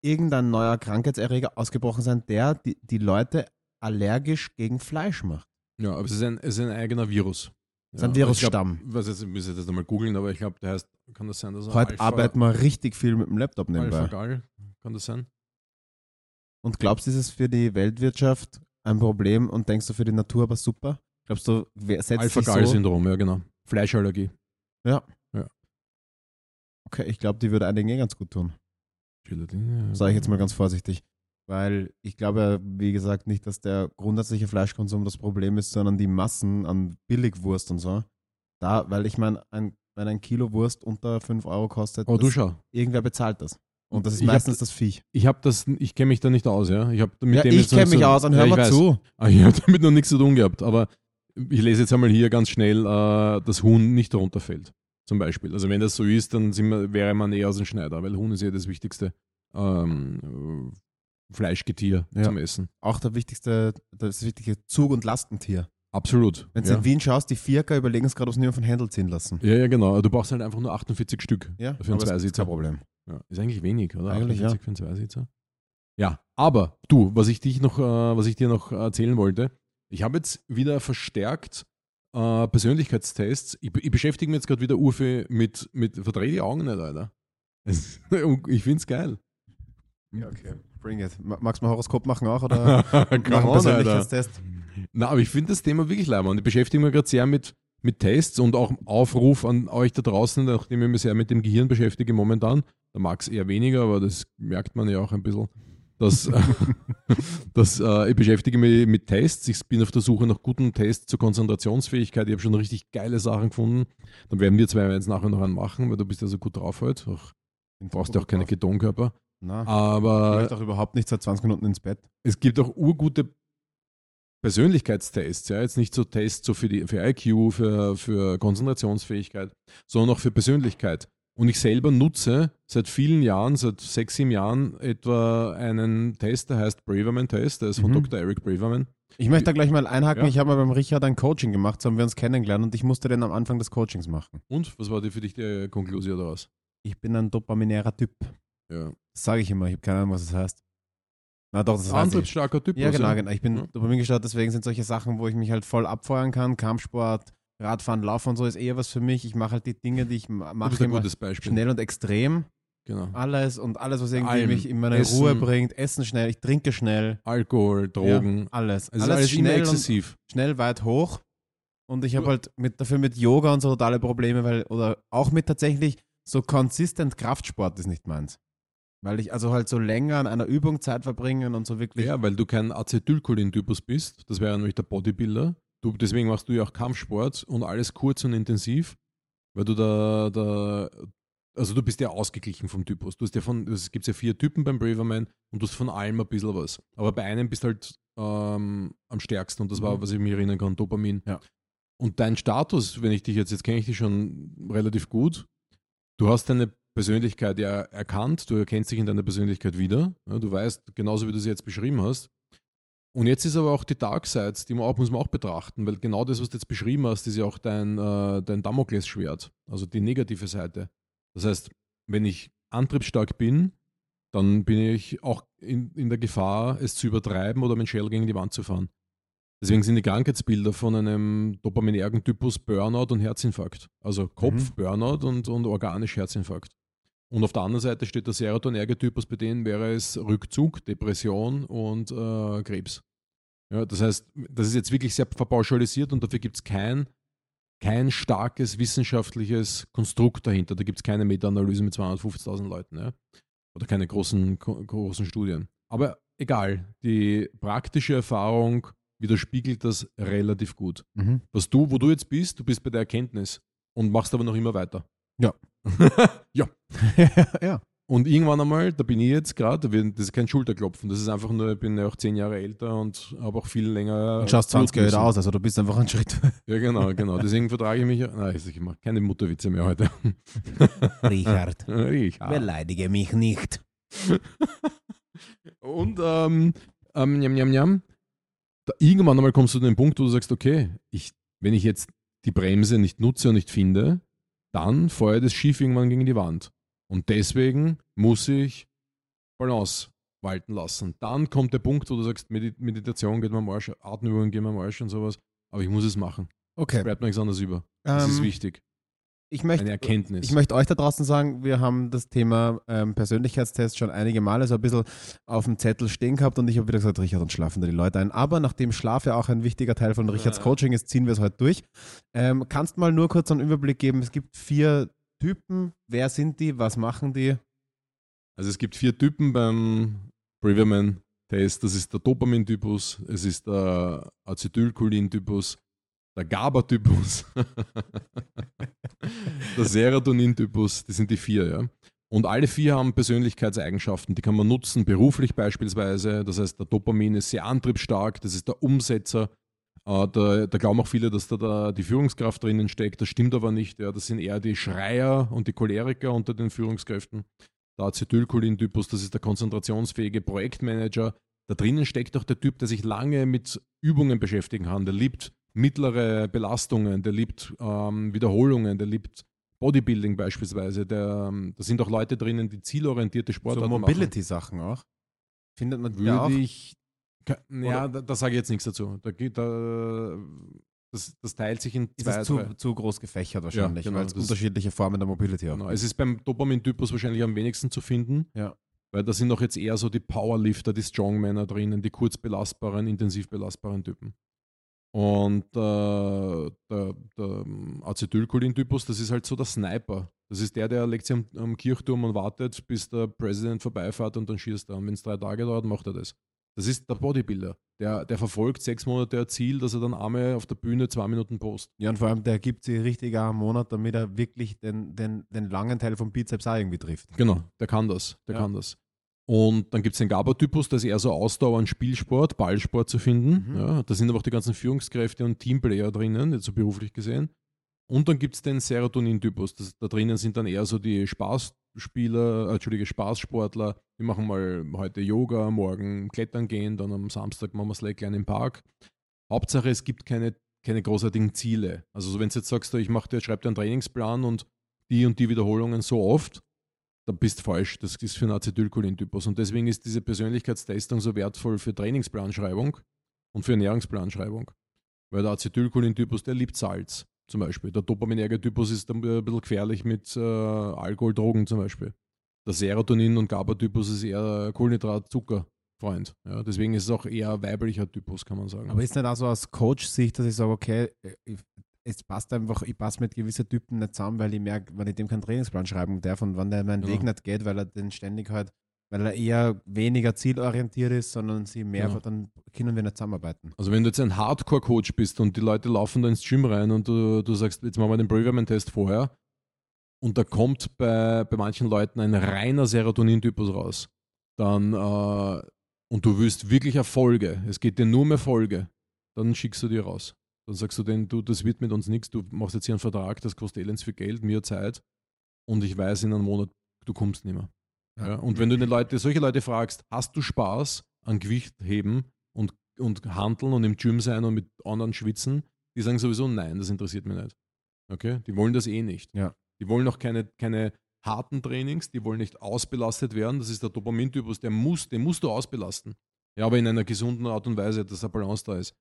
B: irgendein neuer Krankheitserreger ausgebrochen sein, der die, die Leute allergisch gegen Fleisch macht.
C: Ja, aber es ist ein, es ist ein eigener Virus.
B: Es ist ein
C: Ja, ich glaub,
B: Virusstamm.
C: Jetzt, ich muss jetzt nochmal googeln, aber ich glaube, der heißt, kann das sein, dass er
B: Heute
C: Alpha,
B: arbeiten wir richtig viel mit dem Laptop nebenbei.
C: Alpha-Gal, kann das sein?
B: Und glaubst du, ist es für die Weltwirtschaft ein Problem und denkst du für die Natur aber super? Glaubst du, wer setzt sich so?
C: Alpha-Gal-Syndrom, ja genau. Fleischallergie.
B: Okay, ich glaube, die würde einigen eh ganz gut tun. Sage ich jetzt mal ganz vorsichtig. Weil ich glaube, wie gesagt, nicht, dass der grundsätzliche Fleischkonsum das Problem ist, sondern die Massen an Billigwurst und so. Da, weil ich meine, ein, wenn ein Kilo Wurst unter 5 Euro kostet,
C: Oh, du schau.
B: irgendwer bezahlt das. Und das ist
C: Ich hab-
B: meistens das Viech.
C: Ich habe das, ich kenne mich da nicht aus, ja. Ich habe mit
B: Ja,
C: dem
B: ich kenne mich aus
C: Ja,
B: hör
C: ich
B: mal
C: weiß.
B: zu. (laughs)
C: Ah, Ich habe damit noch nichts zu tun gehabt, aber ich lese jetzt einmal hier ganz schnell, äh, dass Huhn nicht runterfällt. Zum Beispiel. Also wenn das so ist, dann sind wir, wäre man eher aus dem Schneider, weil Huhn ist ja das wichtigste ähm, äh, Fleischgetier
B: Ja.
C: zum Essen.
B: Auch der wichtigste, das wichtige Zug- und Lastentier.
C: Absolut.
B: Wenn du
C: ja.
B: in Wien schaust, die Vierker überlegen es gerade, ob sie nicht von Händel ziehen lassen.
C: ja, ja, genau. Du brauchst halt einfach nur 48 Stück
B: Ja,
C: für einen
B: aber das ist
C: Zweisitzer.
B: kein Problem.
C: Ja, ist eigentlich wenig, oder?
B: Eigentlich,
C: 48 für einen Zweisitzer. Ja, aber du, was ich dich noch, äh, was ich dir noch erzählen wollte, ich habe jetzt wieder verstärkt äh, Persönlichkeitstests. Ich, ich beschäftige mich jetzt gerade wieder Urfe mit, mit verdreh die Augen nicht, Alter. (laughs) Ich finde es geil.
B: Ja, okay. Bring it. Ma- Magst du mal Horoskop machen auch? Oder (laughs) machen. Persönlichkeitstest?
C: Na, aber ich finde das Thema wirklich leibend und ich beschäftige mich gerade sehr mit, mit Tests und auch Aufruf an euch da draußen, nachdem ich mich sehr mit dem Gehirn beschäftige momentan. Der Max eher weniger, aber das merkt man ja auch ein bisschen. Dass, (laughs) dass, äh, ich beschäftige mich mit Tests. Ich bin auf der Suche nach guten Tests zur Konzentrationsfähigkeit. Ich habe schon richtig geile Sachen gefunden. Dann werden wir zwei jetzt nachher noch einen machen, weil du bist ja so gut drauf heute. Ach, brauchst ja auch keine Ketonkörper.
B: Na, ich
C: Aber
B: möchte auch überhaupt nicht seit 20 Minuten ins Bett.
C: es gibt auch urgute Persönlichkeitstests, ja, jetzt nicht so Tests so für, die, für IQ, für, für Konzentrationsfähigkeit, sondern auch für Persönlichkeit. Und ich selber nutze seit vielen Jahren, seit sechs, sieben Jahren etwa einen Test, der heißt Braverman-Test, der ist von
B: Mhm.
C: Dr. Eric Braverman.
B: Ich möchte da gleich mal einhaken.
C: Ja.
B: Ich habe mal beim Richard ein Coaching gemacht, so haben wir uns kennengelernt und ich musste den am Anfang des Coachings machen.
C: Und was war die für dich die Konklusion daraus?
B: Ich bin ein dopaminärer Typ.
C: Ja.
B: Das sage ich immer. Ich habe keine Ahnung, was das heißt. Na doch, das.
C: Antriebsstarker Typ.
B: Ja, genau, genau. Ich bin
C: Ja.
B: dopamingesteuert, deswegen sind solche Sachen, wo ich mich halt voll abfeuern kann. Kampfsport, Radfahren, Laufen und so ist eher was für mich. Ich mache halt die Dinge, die ich mache,
C: ein gutes Beispiel.
B: schnell und extrem.
C: Genau.
B: Alles und alles, was irgendwie
C: Allem.
B: mich in meine
C: Essen.
B: Ruhe bringt. Essen schnell, ich trinke schnell.
C: Alkohol, Drogen.
B: Ja, alles.
C: es ist alles immer
B: schnell
C: exzessiv.
B: schnell weit hoch. Und ich habe halt mit, dafür mit Yoga und so totale Probleme, weil, oder auch mit tatsächlich so consistent Kraftsport ist nicht meins. Weil ich also halt so länger an einer Übung Zeit verbringen und so wirklich.
C: Ja, weil du kein Acetylcholin-Typus bist. Das wäre nämlich der Bodybuilder. Du, deswegen machst du ja auch Kampfsport und alles kurz und intensiv, weil du da, da also du bist ja ausgeglichen vom Typus. Du hast ja von, es gibt ja vier Typen beim Braverman und du hast von allem ein bisschen was. Aber bei einem bist halt ähm, am stärksten und das war,
B: Mhm.
C: was ich mich erinnern kann, Dopamin.
B: Ja.
C: Und dein Status, wenn ich dich jetzt, jetzt kenne ich dich schon relativ gut, du hast deine Persönlichkeit ja erkannt, du erkennst dich in deiner Persönlichkeit wieder, ja, du weißt, genauso wie du sie jetzt beschrieben hast. Und jetzt ist aber auch die Dark Sides, die man auch, muss man auch betrachten, weil genau das, was du jetzt beschrieben hast, ist ja auch dein, äh, dein Damoklesschwert, also die negative Seite. Das heißt, wenn ich antriebsstark bin, dann bin ich auch in, in der Gefahr, es zu übertreiben oder mit Shell gegen die Wand zu fahren. Deswegen sind die Krankheitsbilder von einem dopaminergen Typus Burnout und Herzinfarkt. Also Kopf-Burnout und, und organisch Herzinfarkt. Und auf der anderen Seite steht der serotonerge Typus, bei denen wäre es Rückzug, Depression und äh, Krebs. Ja, das heißt, das ist jetzt wirklich sehr verpauschalisiert und dafür gibt es kein, kein starkes wissenschaftliches Konstrukt dahinter. Da gibt es keine Meta-Analyse mit 250.000 Leuten. Ja? Oder keine großen, gro- großen Studien. Aber egal, die praktische Erfahrung widerspiegelt das relativ gut.
B: Mhm.
C: Was du, wo du jetzt bist, du bist bei der Erkenntnis und machst aber noch immer weiter.
B: Ja.
C: Ja. (laughs)
B: ja.
C: Und irgendwann einmal, da bin ich jetzt gerade, das ist kein Schulterklopfen, das ist einfach nur, ich bin ja auch zehn Jahre älter und habe auch viel länger.
B: Du schaust 20 Jahre aus, also du bist einfach ein Schritt. (laughs)
C: Ja, genau, genau. Deswegen vertrage ich mich. Nein, ich mache keine Mutterwitze mehr heute. (laughs)
B: Richard,
C: Ich,
B: beleidige mich nicht.
C: Und ähm, ähm, njam, njam, njam. Da, irgendwann einmal kommst du zu dem Punkt, wo du sagst, okay, ich, wenn ich jetzt die Bremse nicht nutze und nicht finde, dann feuert das Schiff irgendwann gegen die Wand. Und deswegen muss ich Balance walten lassen. Dann kommt der Punkt, wo du sagst, Medi Meditation geht mir am Arsch, Atemübungen gehen mir am Arsch und sowas. Aber ich muss es machen.
B: Okay.
C: Bleibt mir nichts anderes über. Das ist
B: Ähm,
C: wichtig.
B: Ich
C: Eine
B: möchte,
C: Erkenntnis.
B: ich möchte euch da draußen sagen, wir haben das Thema ähm, Persönlichkeitstest schon einige Male so ein bisschen auf dem Zettel stehen gehabt und ich habe wieder gesagt, Richard, dann schlafen da die Leute ein. Aber nachdem Schlaf ja auch ein wichtiger Teil von Richards
C: Ja.
B: Coaching ist, ziehen wir es heute durch. Ähm, kannst mal nur kurz einen Überblick geben, es gibt vier Typen. Wer sind die? Was machen die?
C: Also es gibt vier Typen beim Braverman-Test. Das ist der Dopamin-Typus, es ist der Acetylcholin-Typus, der GABA-Typus, (laughs) der Serotonin-Typus. Das sind die vier, ja. Und alle vier haben Persönlichkeitseigenschaften, die kann man nutzen, beruflich beispielsweise. Das heißt, der Dopamin ist sehr antriebsstark, das ist der Umsetzer. Äh, da, da glauben auch viele, dass da, da die Führungskraft drinnen steckt. Das stimmt aber nicht. Ja. Das sind eher die Schreier und die Choleriker unter den Führungskräften der Acetylcholin-Typus, das ist der konzentrationsfähige Projektmanager. Da drinnen steckt auch der Typ, der sich lange mit Übungen beschäftigen kann. Der liebt mittlere Belastungen, der liebt ähm, Wiederholungen, der liebt Bodybuilding beispielsweise. Der, ähm, da sind auch Leute drinnen, die zielorientierte
B: So
C: Sportarten
B: Mobility-Sachen auch. Findet man die auch?
C: Würde ich. Ja, da, da sage ich jetzt nichts dazu. Da, geht- da, das, das teilt sich in
B: Ist
C: zwei,
B: es zu, zu groß gefächert wahrscheinlich,
C: genau,
B: weil es unterschiedliche Formen der Mobility auch
C: Genau. Es ist beim Dopamin-Typus wahrscheinlich am wenigsten zu finden.
B: Ja.
C: Weil da sind auch jetzt eher so die Powerlifter, die Strongmänner drinnen, die kurz belastbaren, intensiv belastbaren Typen. Und äh, der, der Acetylcholin-Typus, das ist halt so der Sniper. Das ist der, der legt sich am, am Kirchturm und wartet, bis der Präsident vorbeifährt und dann schießt er. Und wenn es drei Tage dauert, macht er das. Das ist der Bodybuilder. Der, der verfolgt sechs Monate ein Ziel, dass er dann Arme auf der Bühne zwei Minuten post.
B: Ja, und vor allem, der gibt sich richtig auch einen Monat, damit er wirklich den, den, den langen Teil vom Bizeps auch irgendwie trifft.
C: Genau, der kann das. Der
B: Ja.
C: kann das. Und dann gibt es den GABA-Typus, das ist eher so Ausdauer und Spielsport, Ballsport zu finden.
B: Mhm.
C: Ja, da sind aber auch die ganzen Führungskräfte und Teamplayer drinnen, jetzt so beruflich gesehen. Und dann gibt es den Serotonin-Typus. Da drinnen sind dann eher so die Spaßspieler, äh, Entschuldige, Spaßsportler. Die machen mal heute Yoga, morgen klettern gehen, dann am Samstag machen wir Slackline im Park. Hauptsache, es gibt keine, keine großartigen Ziele. Also so, wenn du jetzt sagst, ich mache dir, schreib dir einen Trainingsplan und die und die Wiederholungen so oft, dann bist du falsch. Das ist für einen Acetylcholin-Typus. Und deswegen ist diese Persönlichkeitstestung so wertvoll für Trainingsplanschreibung und für Ernährungsplanschreibung. Weil der Acetylcholin-Typus, der liebt Salz zum Beispiel. Der dopaminerge Typus ist ein bisschen gefährlich mit äh, Alkohol, Drogen zum Beispiel. Der Serotonin- und GABA-Typus ist eher Kohlenhydrat-Zucker-Freund. Ja, deswegen ist es auch eher weiblicher Typus, kann man sagen.
B: Aber ist nicht auch so aus Coach-Sicht, dass ich sage, okay, es passt einfach, ich passe mit gewissen Typen nicht zusammen, weil ich merke, wenn ich dem keinen Trainingsplan schreiben darf und wenn der meinen
C: Genau.
B: Weg nicht geht, weil er den ständig halt, weil er eher weniger zielorientiert ist, sondern sie mehr,
C: Genau.
B: dann können wir nicht zusammenarbeiten.
C: Also wenn du jetzt ein Hardcore-Coach bist und die Leute laufen da ins Gym rein und du, du sagst, jetzt machen wir den Braverman-Test vorher und da kommt bei, bei manchen Leuten ein reiner Serotonin-Typus raus, dann, äh, und du willst wirklich Erfolge, es geht dir nur um Erfolge, dann schickst du die raus. Dann sagst du denen, du, das wird mit uns nichts, du machst jetzt hier einen Vertrag, das kostet elends viel Geld, mir Zeit und ich weiß in einem Monat, du kommst nicht mehr. Ja. Und wenn du den Leute, solche Leute fragst, hast du Spaß an Gewicht heben und, und handeln und im Gym sein und mit anderen schwitzen, die sagen sowieso nein, das interessiert mich nicht. Okay? Die wollen das eh nicht.
B: Ja.
C: Die wollen auch keine, keine harten Trainings, die wollen nicht ausbelastet werden. Das ist der Dopamintypus, der muss, den musst du ausbelasten. Ja, aber in einer gesunden Art und Weise, dass der Balance da ist.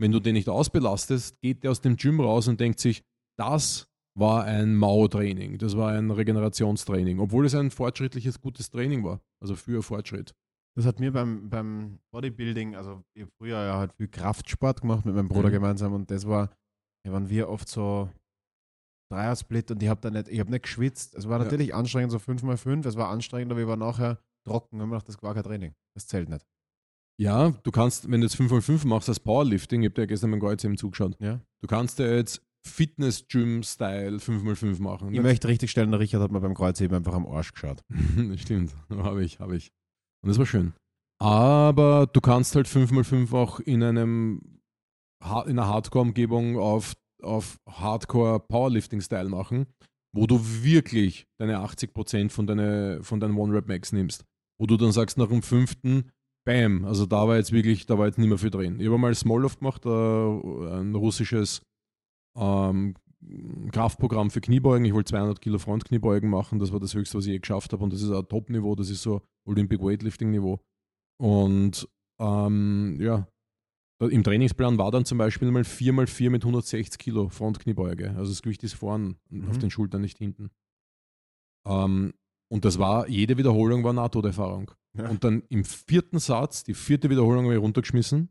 C: Wenn du den nicht ausbelastest, geht der aus dem Gym raus und denkt sich, das war ein Mao-Training, das war ein Regenerationstraining, obwohl es ein fortschrittliches, gutes Training war, also für Fortschritt.
B: Das hat mir beim, beim Bodybuilding, also ich habe früher ja halt viel Kraftsport gemacht mit meinem Bruder
C: Mhm.
B: gemeinsam und das war, ja, waren wir oft so Dreier-Split und ich habe da nicht, ich habe nicht geschwitzt. Es war
C: Ja.
B: natürlich anstrengend, so 5x5, es war anstrengend, aber ich war nachher trocken und hab mir gedacht, das war kein Training. Das zählt nicht.
C: Ja, du kannst, wenn du jetzt 5x5 machst als Powerlifting, ich habe dir ja gestern mein Kreuz eben zugeschaut,
B: Ja.
C: du kannst ja jetzt Fitness-Gym-Style 5x5 machen.
B: Ich möchte richtig stellen, der Richard hat mir beim Kreuzheben einfach am Arsch geschaut. (laughs)
C: Stimmt, habe ich, habe ich. Und das war schön. Aber du kannst halt 5x5 auch in einem in einer Hardcore-Umgebung auf, auf Hardcore-Powerlifting-Style machen, wo du wirklich deine 80% von, deine, von deinem One-Rep-Max nimmst. Wo du dann sagst, nach dem fünften, bam, also da war jetzt wirklich, da war jetzt nicht mehr viel drin. Ich habe mal Smolov gemacht, äh, ein russisches ähm, Kraftprogramm für Kniebeugen. Ich wollte 200 Kilo Frontkniebeugen machen. Das war das höchste, was ich je geschafft habe. Und das ist ein Top-Niveau. Das ist so Olympic Weightlifting-Niveau. Und ähm, ja, im Trainingsplan war dann zum Beispiel mal 4x4 mit 160 Kilo Frontkniebeuge. Also das Gewicht ist vorn
B: Mhm.
C: auf den Schultern, nicht hinten. Ähm, und das war, jede Wiederholung war Nahtoderfahrung.
B: Ja.
C: Und dann im vierten Satz, die vierte Wiederholung habe ich runtergeschmissen.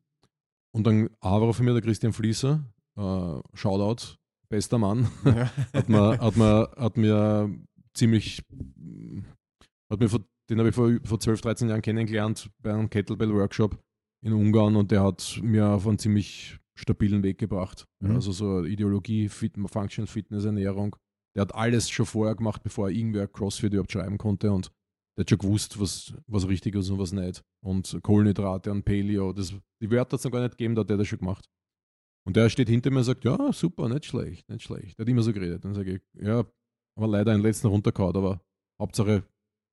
C: Und dann aber für mir der Christian Fließer, äh, Shoutout, bester Mann,
B: Ja. (laughs)
C: hat mir, hat mir, hat mir ziemlich, hat mir vor, den habe ich vor, vor 12, 13 Jahren kennengelernt bei einem Kettlebell-Workshop in Ungarn und der hat mir auf einen ziemlich stabilen Weg gebracht.
B: Mhm.
C: Also so Ideologie, Fit, Functional Fitness, Ernährung. Der hat alles schon vorher gemacht, bevor irgendwer CrossFit überhaupt schreiben konnte und der hat schon gewusst, was, was richtig ist und was nicht. Und Kohlenhydrate und Paleo, das, die Wörter hat es noch gar nicht gegeben, da hat der das schon gemacht. Und der steht hinter mir und sagt, ja, super, nicht schlecht, nicht schlecht. Der hat immer so geredet. Dann sage ich, ja, aber leider einen letzten runtergehauen, aber Hauptsache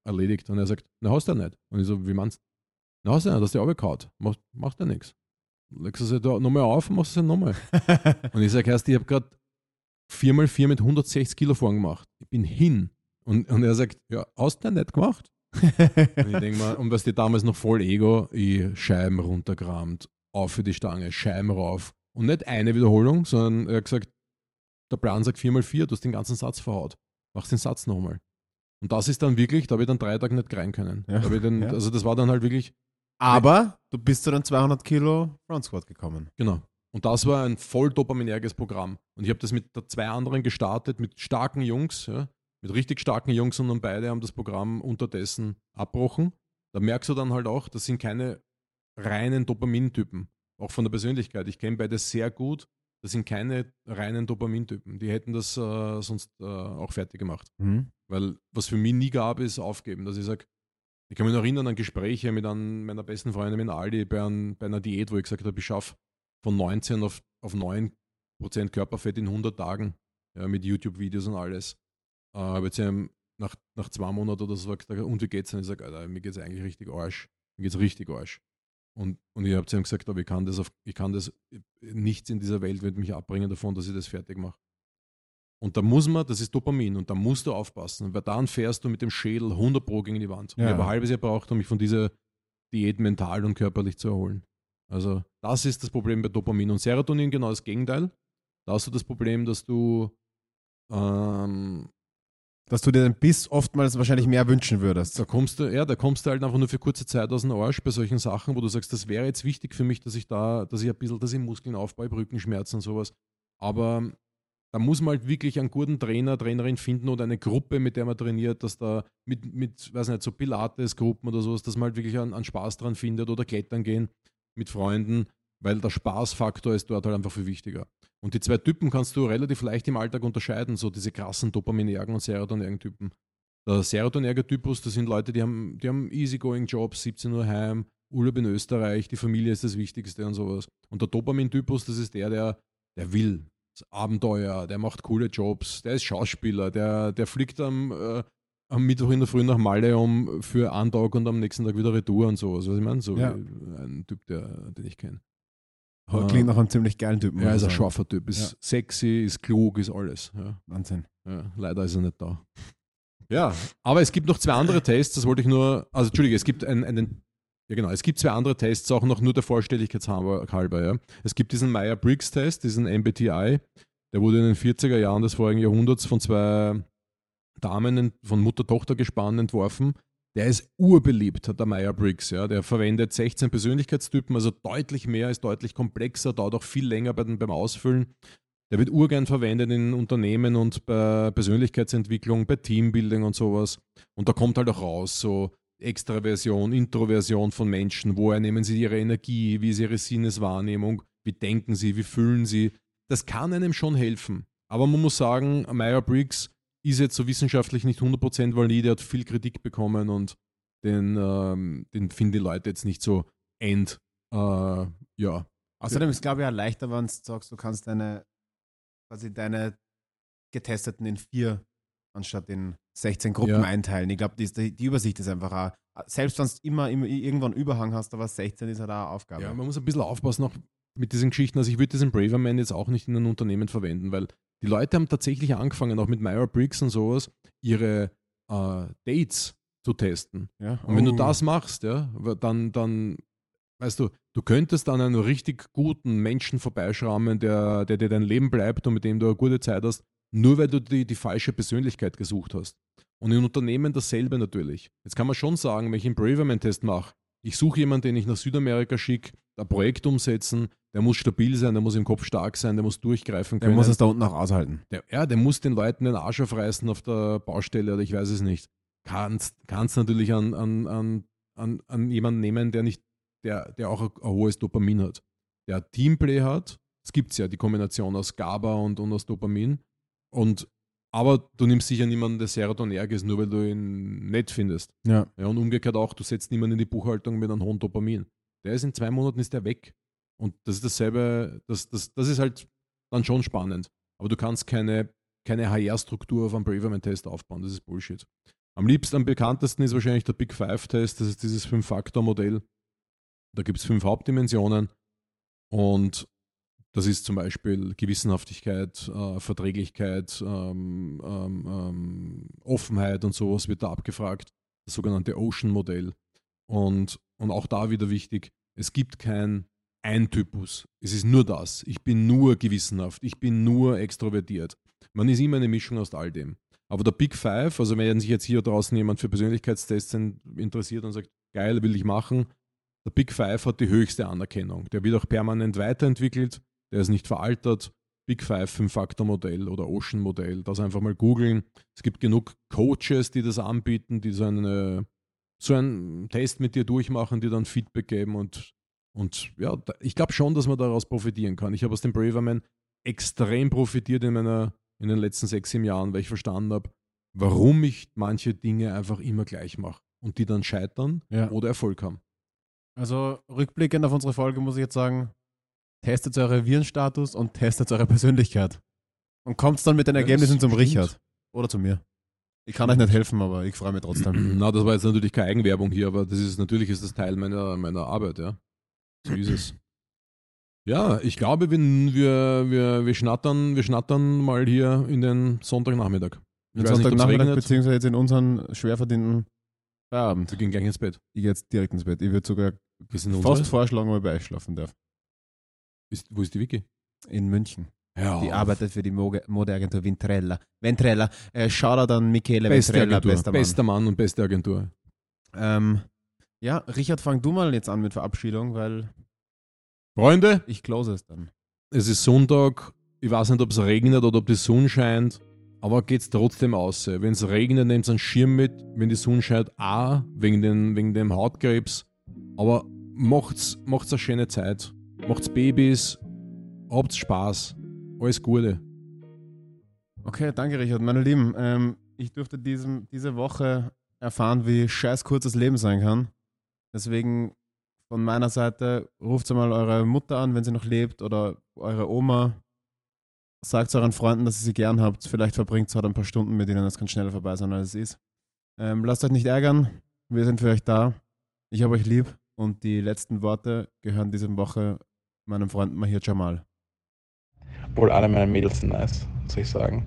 C: erledigt. Und er sagt, na, hast du ja nicht. Und ich so, wie meinst du? Na, hast du ja nicht, hast du ja runtergehauen. Macht, macht ja nichts. Legst du sie da nochmal auf und machst es nochmal. (laughs) und ich sage, erst, ich habe gerade 4x4 mit 160 Kilo vorn gemacht. Ich bin hin. Und, und er sagt, ja, hast du ja nicht gemacht. Und ich denke mal, und was die damals noch voll Ego, ich Scheiben runtergerammt, auf für die Stange, Scheiben rauf. Und nicht eine Wiederholung, sondern er hat gesagt, der Plan sagt 4x4, du hast den ganzen Satz verhaut. Machst den Satz nochmal. Und das ist dann wirklich, da habe ich dann drei Tage nicht rein können.
B: Ja.
C: Da dann,
B: Ja.
C: Also das war dann halt wirklich,
B: Aber du bist zu den 200 Kilo Front Squat gekommen.
C: genau. Und das war ein voll dopaminerges Programm. Und ich habe das mit zwei anderen gestartet, mit starken Jungs, ja, mit richtig starken Jungs und dann beide haben das Programm unterdessen abbrochen. Da merkst du dann halt auch, das sind keine reinen Dopamintypen, auch von der Persönlichkeit. Ich kenne beide sehr gut. Das sind keine reinen Dopamintypen. Die hätten das äh, sonst äh, auch fertig gemacht.
B: Mhm.
C: Weil was für mich nie gab, ist aufgeben. Dass ich sage, ich kann mich noch erinnern an Gespräche mit einem meiner besten Freunde, mit Ali, bei, ein, bei einer Diät, wo ich gesagt habe, ich schaffe von 19 auf, auf 9% Körperfett in 100 Tagen ja, mit YouTube-Videos und alles. Äh, habe jetzt ähm, nach, nach zwei Monaten oder so gesagt, und wie geht's? Und ich sage, Alter, mir geht's eigentlich richtig Arsch. Mir geht's richtig Arsch. Und, und ich habe zu ihm gesagt, aber ich kann das auf, ich kann das, nichts in dieser Welt wird mich abbringen davon, dass ich das fertig mache. Und da muss man, das ist Dopamin, und da musst du aufpassen, weil dann fährst du mit dem Schädel 100 Pro gegen die Wand. Und
B: Ja.
C: ich habe ein halbes Jahr braucht, um mich von dieser Diät mental und körperlich zu erholen. Also das ist das Problem bei Dopamin. Und Serotonin genau das Gegenteil. Da hast du das Problem, dass du ähm,
B: Dass du dir den Biss oftmals wahrscheinlich mehr wünschen würdest.
C: da kommst du, ja, da kommst du halt einfach nur für kurze Zeit aus dem Arsch bei solchen Sachen, wo du sagst, das wäre jetzt wichtig für mich, dass ich da, dass ich ein bisschen, dass ich Muskeln aufbaue, Rückenschmerzen und sowas. Aber da muss man halt wirklich einen guten Trainer, Trainerin finden oder eine Gruppe, mit der man trainiert, dass da mit, mit weiß nicht, so Pilates-Gruppen oder sowas, dass man halt wirklich einen, einen Spaß dran findet oder klettern gehen mit Freunden, weil der Spaßfaktor ist dort halt einfach viel wichtiger. Und die zwei Typen kannst du relativ leicht im Alltag unterscheiden, so diese krassen Dopaminergen und Serotonergen-Typen. Der Serotonerger-Typus, das sind Leute, die haben, die haben easygoing Jobs, 17 Uhr heim, Urlaub in Österreich, die Familie ist das Wichtigste und sowas. Und der Dopamin-Typus, das ist der, der, der will. Das Abenteuer, der macht coole Jobs, der ist Schauspieler, der, der fliegt am, äh, am Mittwoch in der Früh nach Malle um für einen Tag und am nächsten Tag wieder Retour und sowas. Was ich meine? So
B: Ja.
C: ein Typ, der, den ich kenne.
B: Klingt nach einem ziemlich geilen Typen.
C: Ja, ist ein scharfer Typ, ist
B: Ja.
C: sexy, ist klug, ist alles. Ja.
B: Wahnsinn.
C: Ja, leider ist er nicht da. Ja, aber es gibt noch zwei andere Tests, das wollte ich nur, also Entschuldige, es gibt einen, einen ja genau, es gibt zwei andere Tests, auch noch nur der Vollständigkeit halber, ja. Es gibt diesen Meyer-Briggs-Test, diesen MBTI, der wurde in den 40er Jahren des vorigen Jahrhunderts von zwei Damen von Mutter-Tochter-Gespann entworfen. Der ist urbeliebt, hat der Meyer-Briggs, ja. Der verwendet 16 Persönlichkeitstypen, also deutlich mehr, ist deutlich komplexer, dauert auch viel länger bei den, beim Ausfüllen. Der wird urgern verwendet in Unternehmen und bei Persönlichkeitsentwicklung, bei Teambuilding und sowas. Und da kommt halt auch raus, so Extraversion, Introversion von Menschen, woher nehmen sie ihre Energie, wie ist ihre Sinneswahrnehmung, wie denken sie, wie fühlen sie. Das kann einem schon helfen. Aber man muss sagen, Meyer-Briggs ist jetzt so wissenschaftlich nicht 100% valide, hat viel Kritik bekommen und den, ähm, den finden die Leute jetzt nicht so end, äh, ja,
B: Außerdem ist, glaube ich, auch leichter, wenn du sagst, du kannst deine, quasi deine Getesteten in vier anstatt in 16 Gruppen
C: Ja.
B: einteilen. Ich glaube, die, die Übersicht ist einfach auch, selbst wenn du immer, immer irgendwann Überhang hast, aber 16 ist halt auch eine Aufgabe.
C: Ja, man muss ein bisschen aufpassen auch mit diesen Geschichten. Also ich würde diesen Braverman jetzt auch nicht in einem Unternehmen verwenden, weil die Leute haben tatsächlich angefangen, auch mit Meyer-Briggs und sowas, ihre äh, Dates zu testen.
B: Ja?
C: Und wenn du
B: Oh.
C: das machst, ja, dann, dann, weißt du, du könntest an einen richtig guten Menschen vorbeischrammen, der, der dir dein Leben bleibt und mit dem du eine gute Zeit hast, nur weil du die, die falsche Persönlichkeit gesucht hast. Und in Unternehmen dasselbe natürlich. Jetzt kann man schon sagen, wenn ich einen Braverman-Test mache, ich suche jemanden, den ich nach Südamerika schicke, ein Projekt umsetzen, der muss stabil sein, der muss im Kopf stark sein, der muss durchgreifen
B: Der
C: können.
B: muss es da unten auch aushalten.
C: Der, ja, der muss den Leuten den Arsch aufreißen auf der Baustelle oder ich weiß es nicht. Kannst, kannst natürlich an, an, an, an, an jemanden nehmen, der nicht, der, der auch ein, ein hohes Dopamin hat. Der Teamplay hat. Es gibt ja die Kombination aus GABA und, und aus Dopamin. Und, aber du nimmst sicher niemanden, der serotonerg ist, nur weil du ihn nett findest.
B: Ja.
C: Ja, und umgekehrt auch, du setzt niemanden in die Buchhaltung mit einem hohen Dopamin. Der ist in zwei Monaten ist der weg. Und das ist dasselbe, das, das, das ist halt dann schon spannend. Aber du kannst keine, keine HR-Struktur auf einem Braverman-Test aufbauen. Das ist Bullshit. Am liebsten, am bekanntesten ist wahrscheinlich der Big Five-Test. Das ist dieses Fünf-Faktor-Modell. Da gibt es fünf Hauptdimensionen. Und das ist zum Beispiel Gewissenhaftigkeit, äh, Verträglichkeit, ähm, ähm, ähm, Offenheit und sowas wird da abgefragt. Das sogenannte Ocean-Modell. Und, und auch da wieder wichtig, es gibt kein Ein-Typus. Es ist nur das. Ich bin nur gewissenhaft. Ich bin nur extrovertiert. Man ist immer eine Mischung aus all dem. Aber der Big Five, also wenn sich jetzt hier draußen jemand für Persönlichkeitstests in- interessiert und sagt, geil, will ich machen, der Big Five hat die höchste Anerkennung. Der wird auch permanent weiterentwickelt, der ist nicht veraltet. Big Five Fünf-Faktor-Modell oder Ocean-Modell, das einfach mal googeln. Es gibt genug Coaches, die das anbieten, die so, eine, so einen Test mit dir durchmachen, die dann Feedback geben und, und ja, ich glaube schon, dass man daraus profitieren kann. Ich habe aus dem Braverman extrem profitiert in meiner in den letzten sechs, sieben Jahren, weil ich verstanden habe, warum ich manche Dinge einfach immer gleich mache und die dann scheitern
B: Ja.
C: oder Erfolg haben.
B: Also rückblickend auf unsere Folge muss ich jetzt sagen, testet eure Virenstatus und testet eure Persönlichkeit. Und kommt dann mit den
C: Ja,
B: Ergebnissen
C: das
B: zum
C: stimmt.
B: Richard. Oder zu mir. Ich kann euch nicht helfen, aber ich freue mich trotzdem. (clears throat)
C: Na, das war jetzt natürlich keine Eigenwerbung hier, aber das ist natürlich ist das Teil meiner, meiner Arbeit, ja. So ist es. Ja, ich glaube, wir, wir, wir, wir, schnattern, wir schnattern mal hier in den Sonntagnachmittag. Ob es
B: Sonntagnachmittag, beziehungsweise jetzt in unseren schwer verdienten Feierabend.
C: Wir gehen gleich ins Bett.
B: Ich gehe jetzt direkt ins Bett. Ich würde sogar fast
C: unsere.
B: vorschlagen, ob ich bei euch schlafen darf.
C: Ist, wo ist die Wiki?
B: In München.
C: Ja,
B: Die arbeitet für die Modeagentur Ventrella. Ventrella. Äh, Shoutout an Michele
C: beste
B: Ventrella,
C: Agentur.
B: bester Mann.
C: bester Mann und beste Agentur.
B: Ähm, ja, Richard, fang du mal jetzt an mit Verabschiedung, weil
C: Freunde,
B: ich close es dann.
C: es ist Sonntag. Ich weiß nicht, ob es regnet oder ob die Sonne scheint, aber geht's trotzdem aus. Wenn es regnet, nehmt einen Schirm mit. Wenn die Sonne scheint, auch wegen, den, wegen dem Hautkrebs. Aber macht's, macht's eine schöne Zeit. Macht's Babys. Habt Spaß. Alles Gute.
B: Okay, danke Richard. Meine Lieben, ähm, ich durfte diesem, diese Woche erfahren, wie scheiß kurz das Leben sein kann. Deswegen von meiner Seite, ruft mal eure Mutter an, wenn sie noch lebt, oder eure Oma. Sagt euren Freunden, dass ihr sie gern habt. Vielleicht verbringt es halt ein paar Stunden mit ihnen, das kann schneller vorbei sein, als es ist. Ähm, lasst euch nicht ärgern, wir sind für euch da. Ich habe euch lieb und die letzten Worte gehören diese Woche meinem Freund Mahir Jamal.
A: Obwohl alle meine Mädels sind nice, muss ich sagen.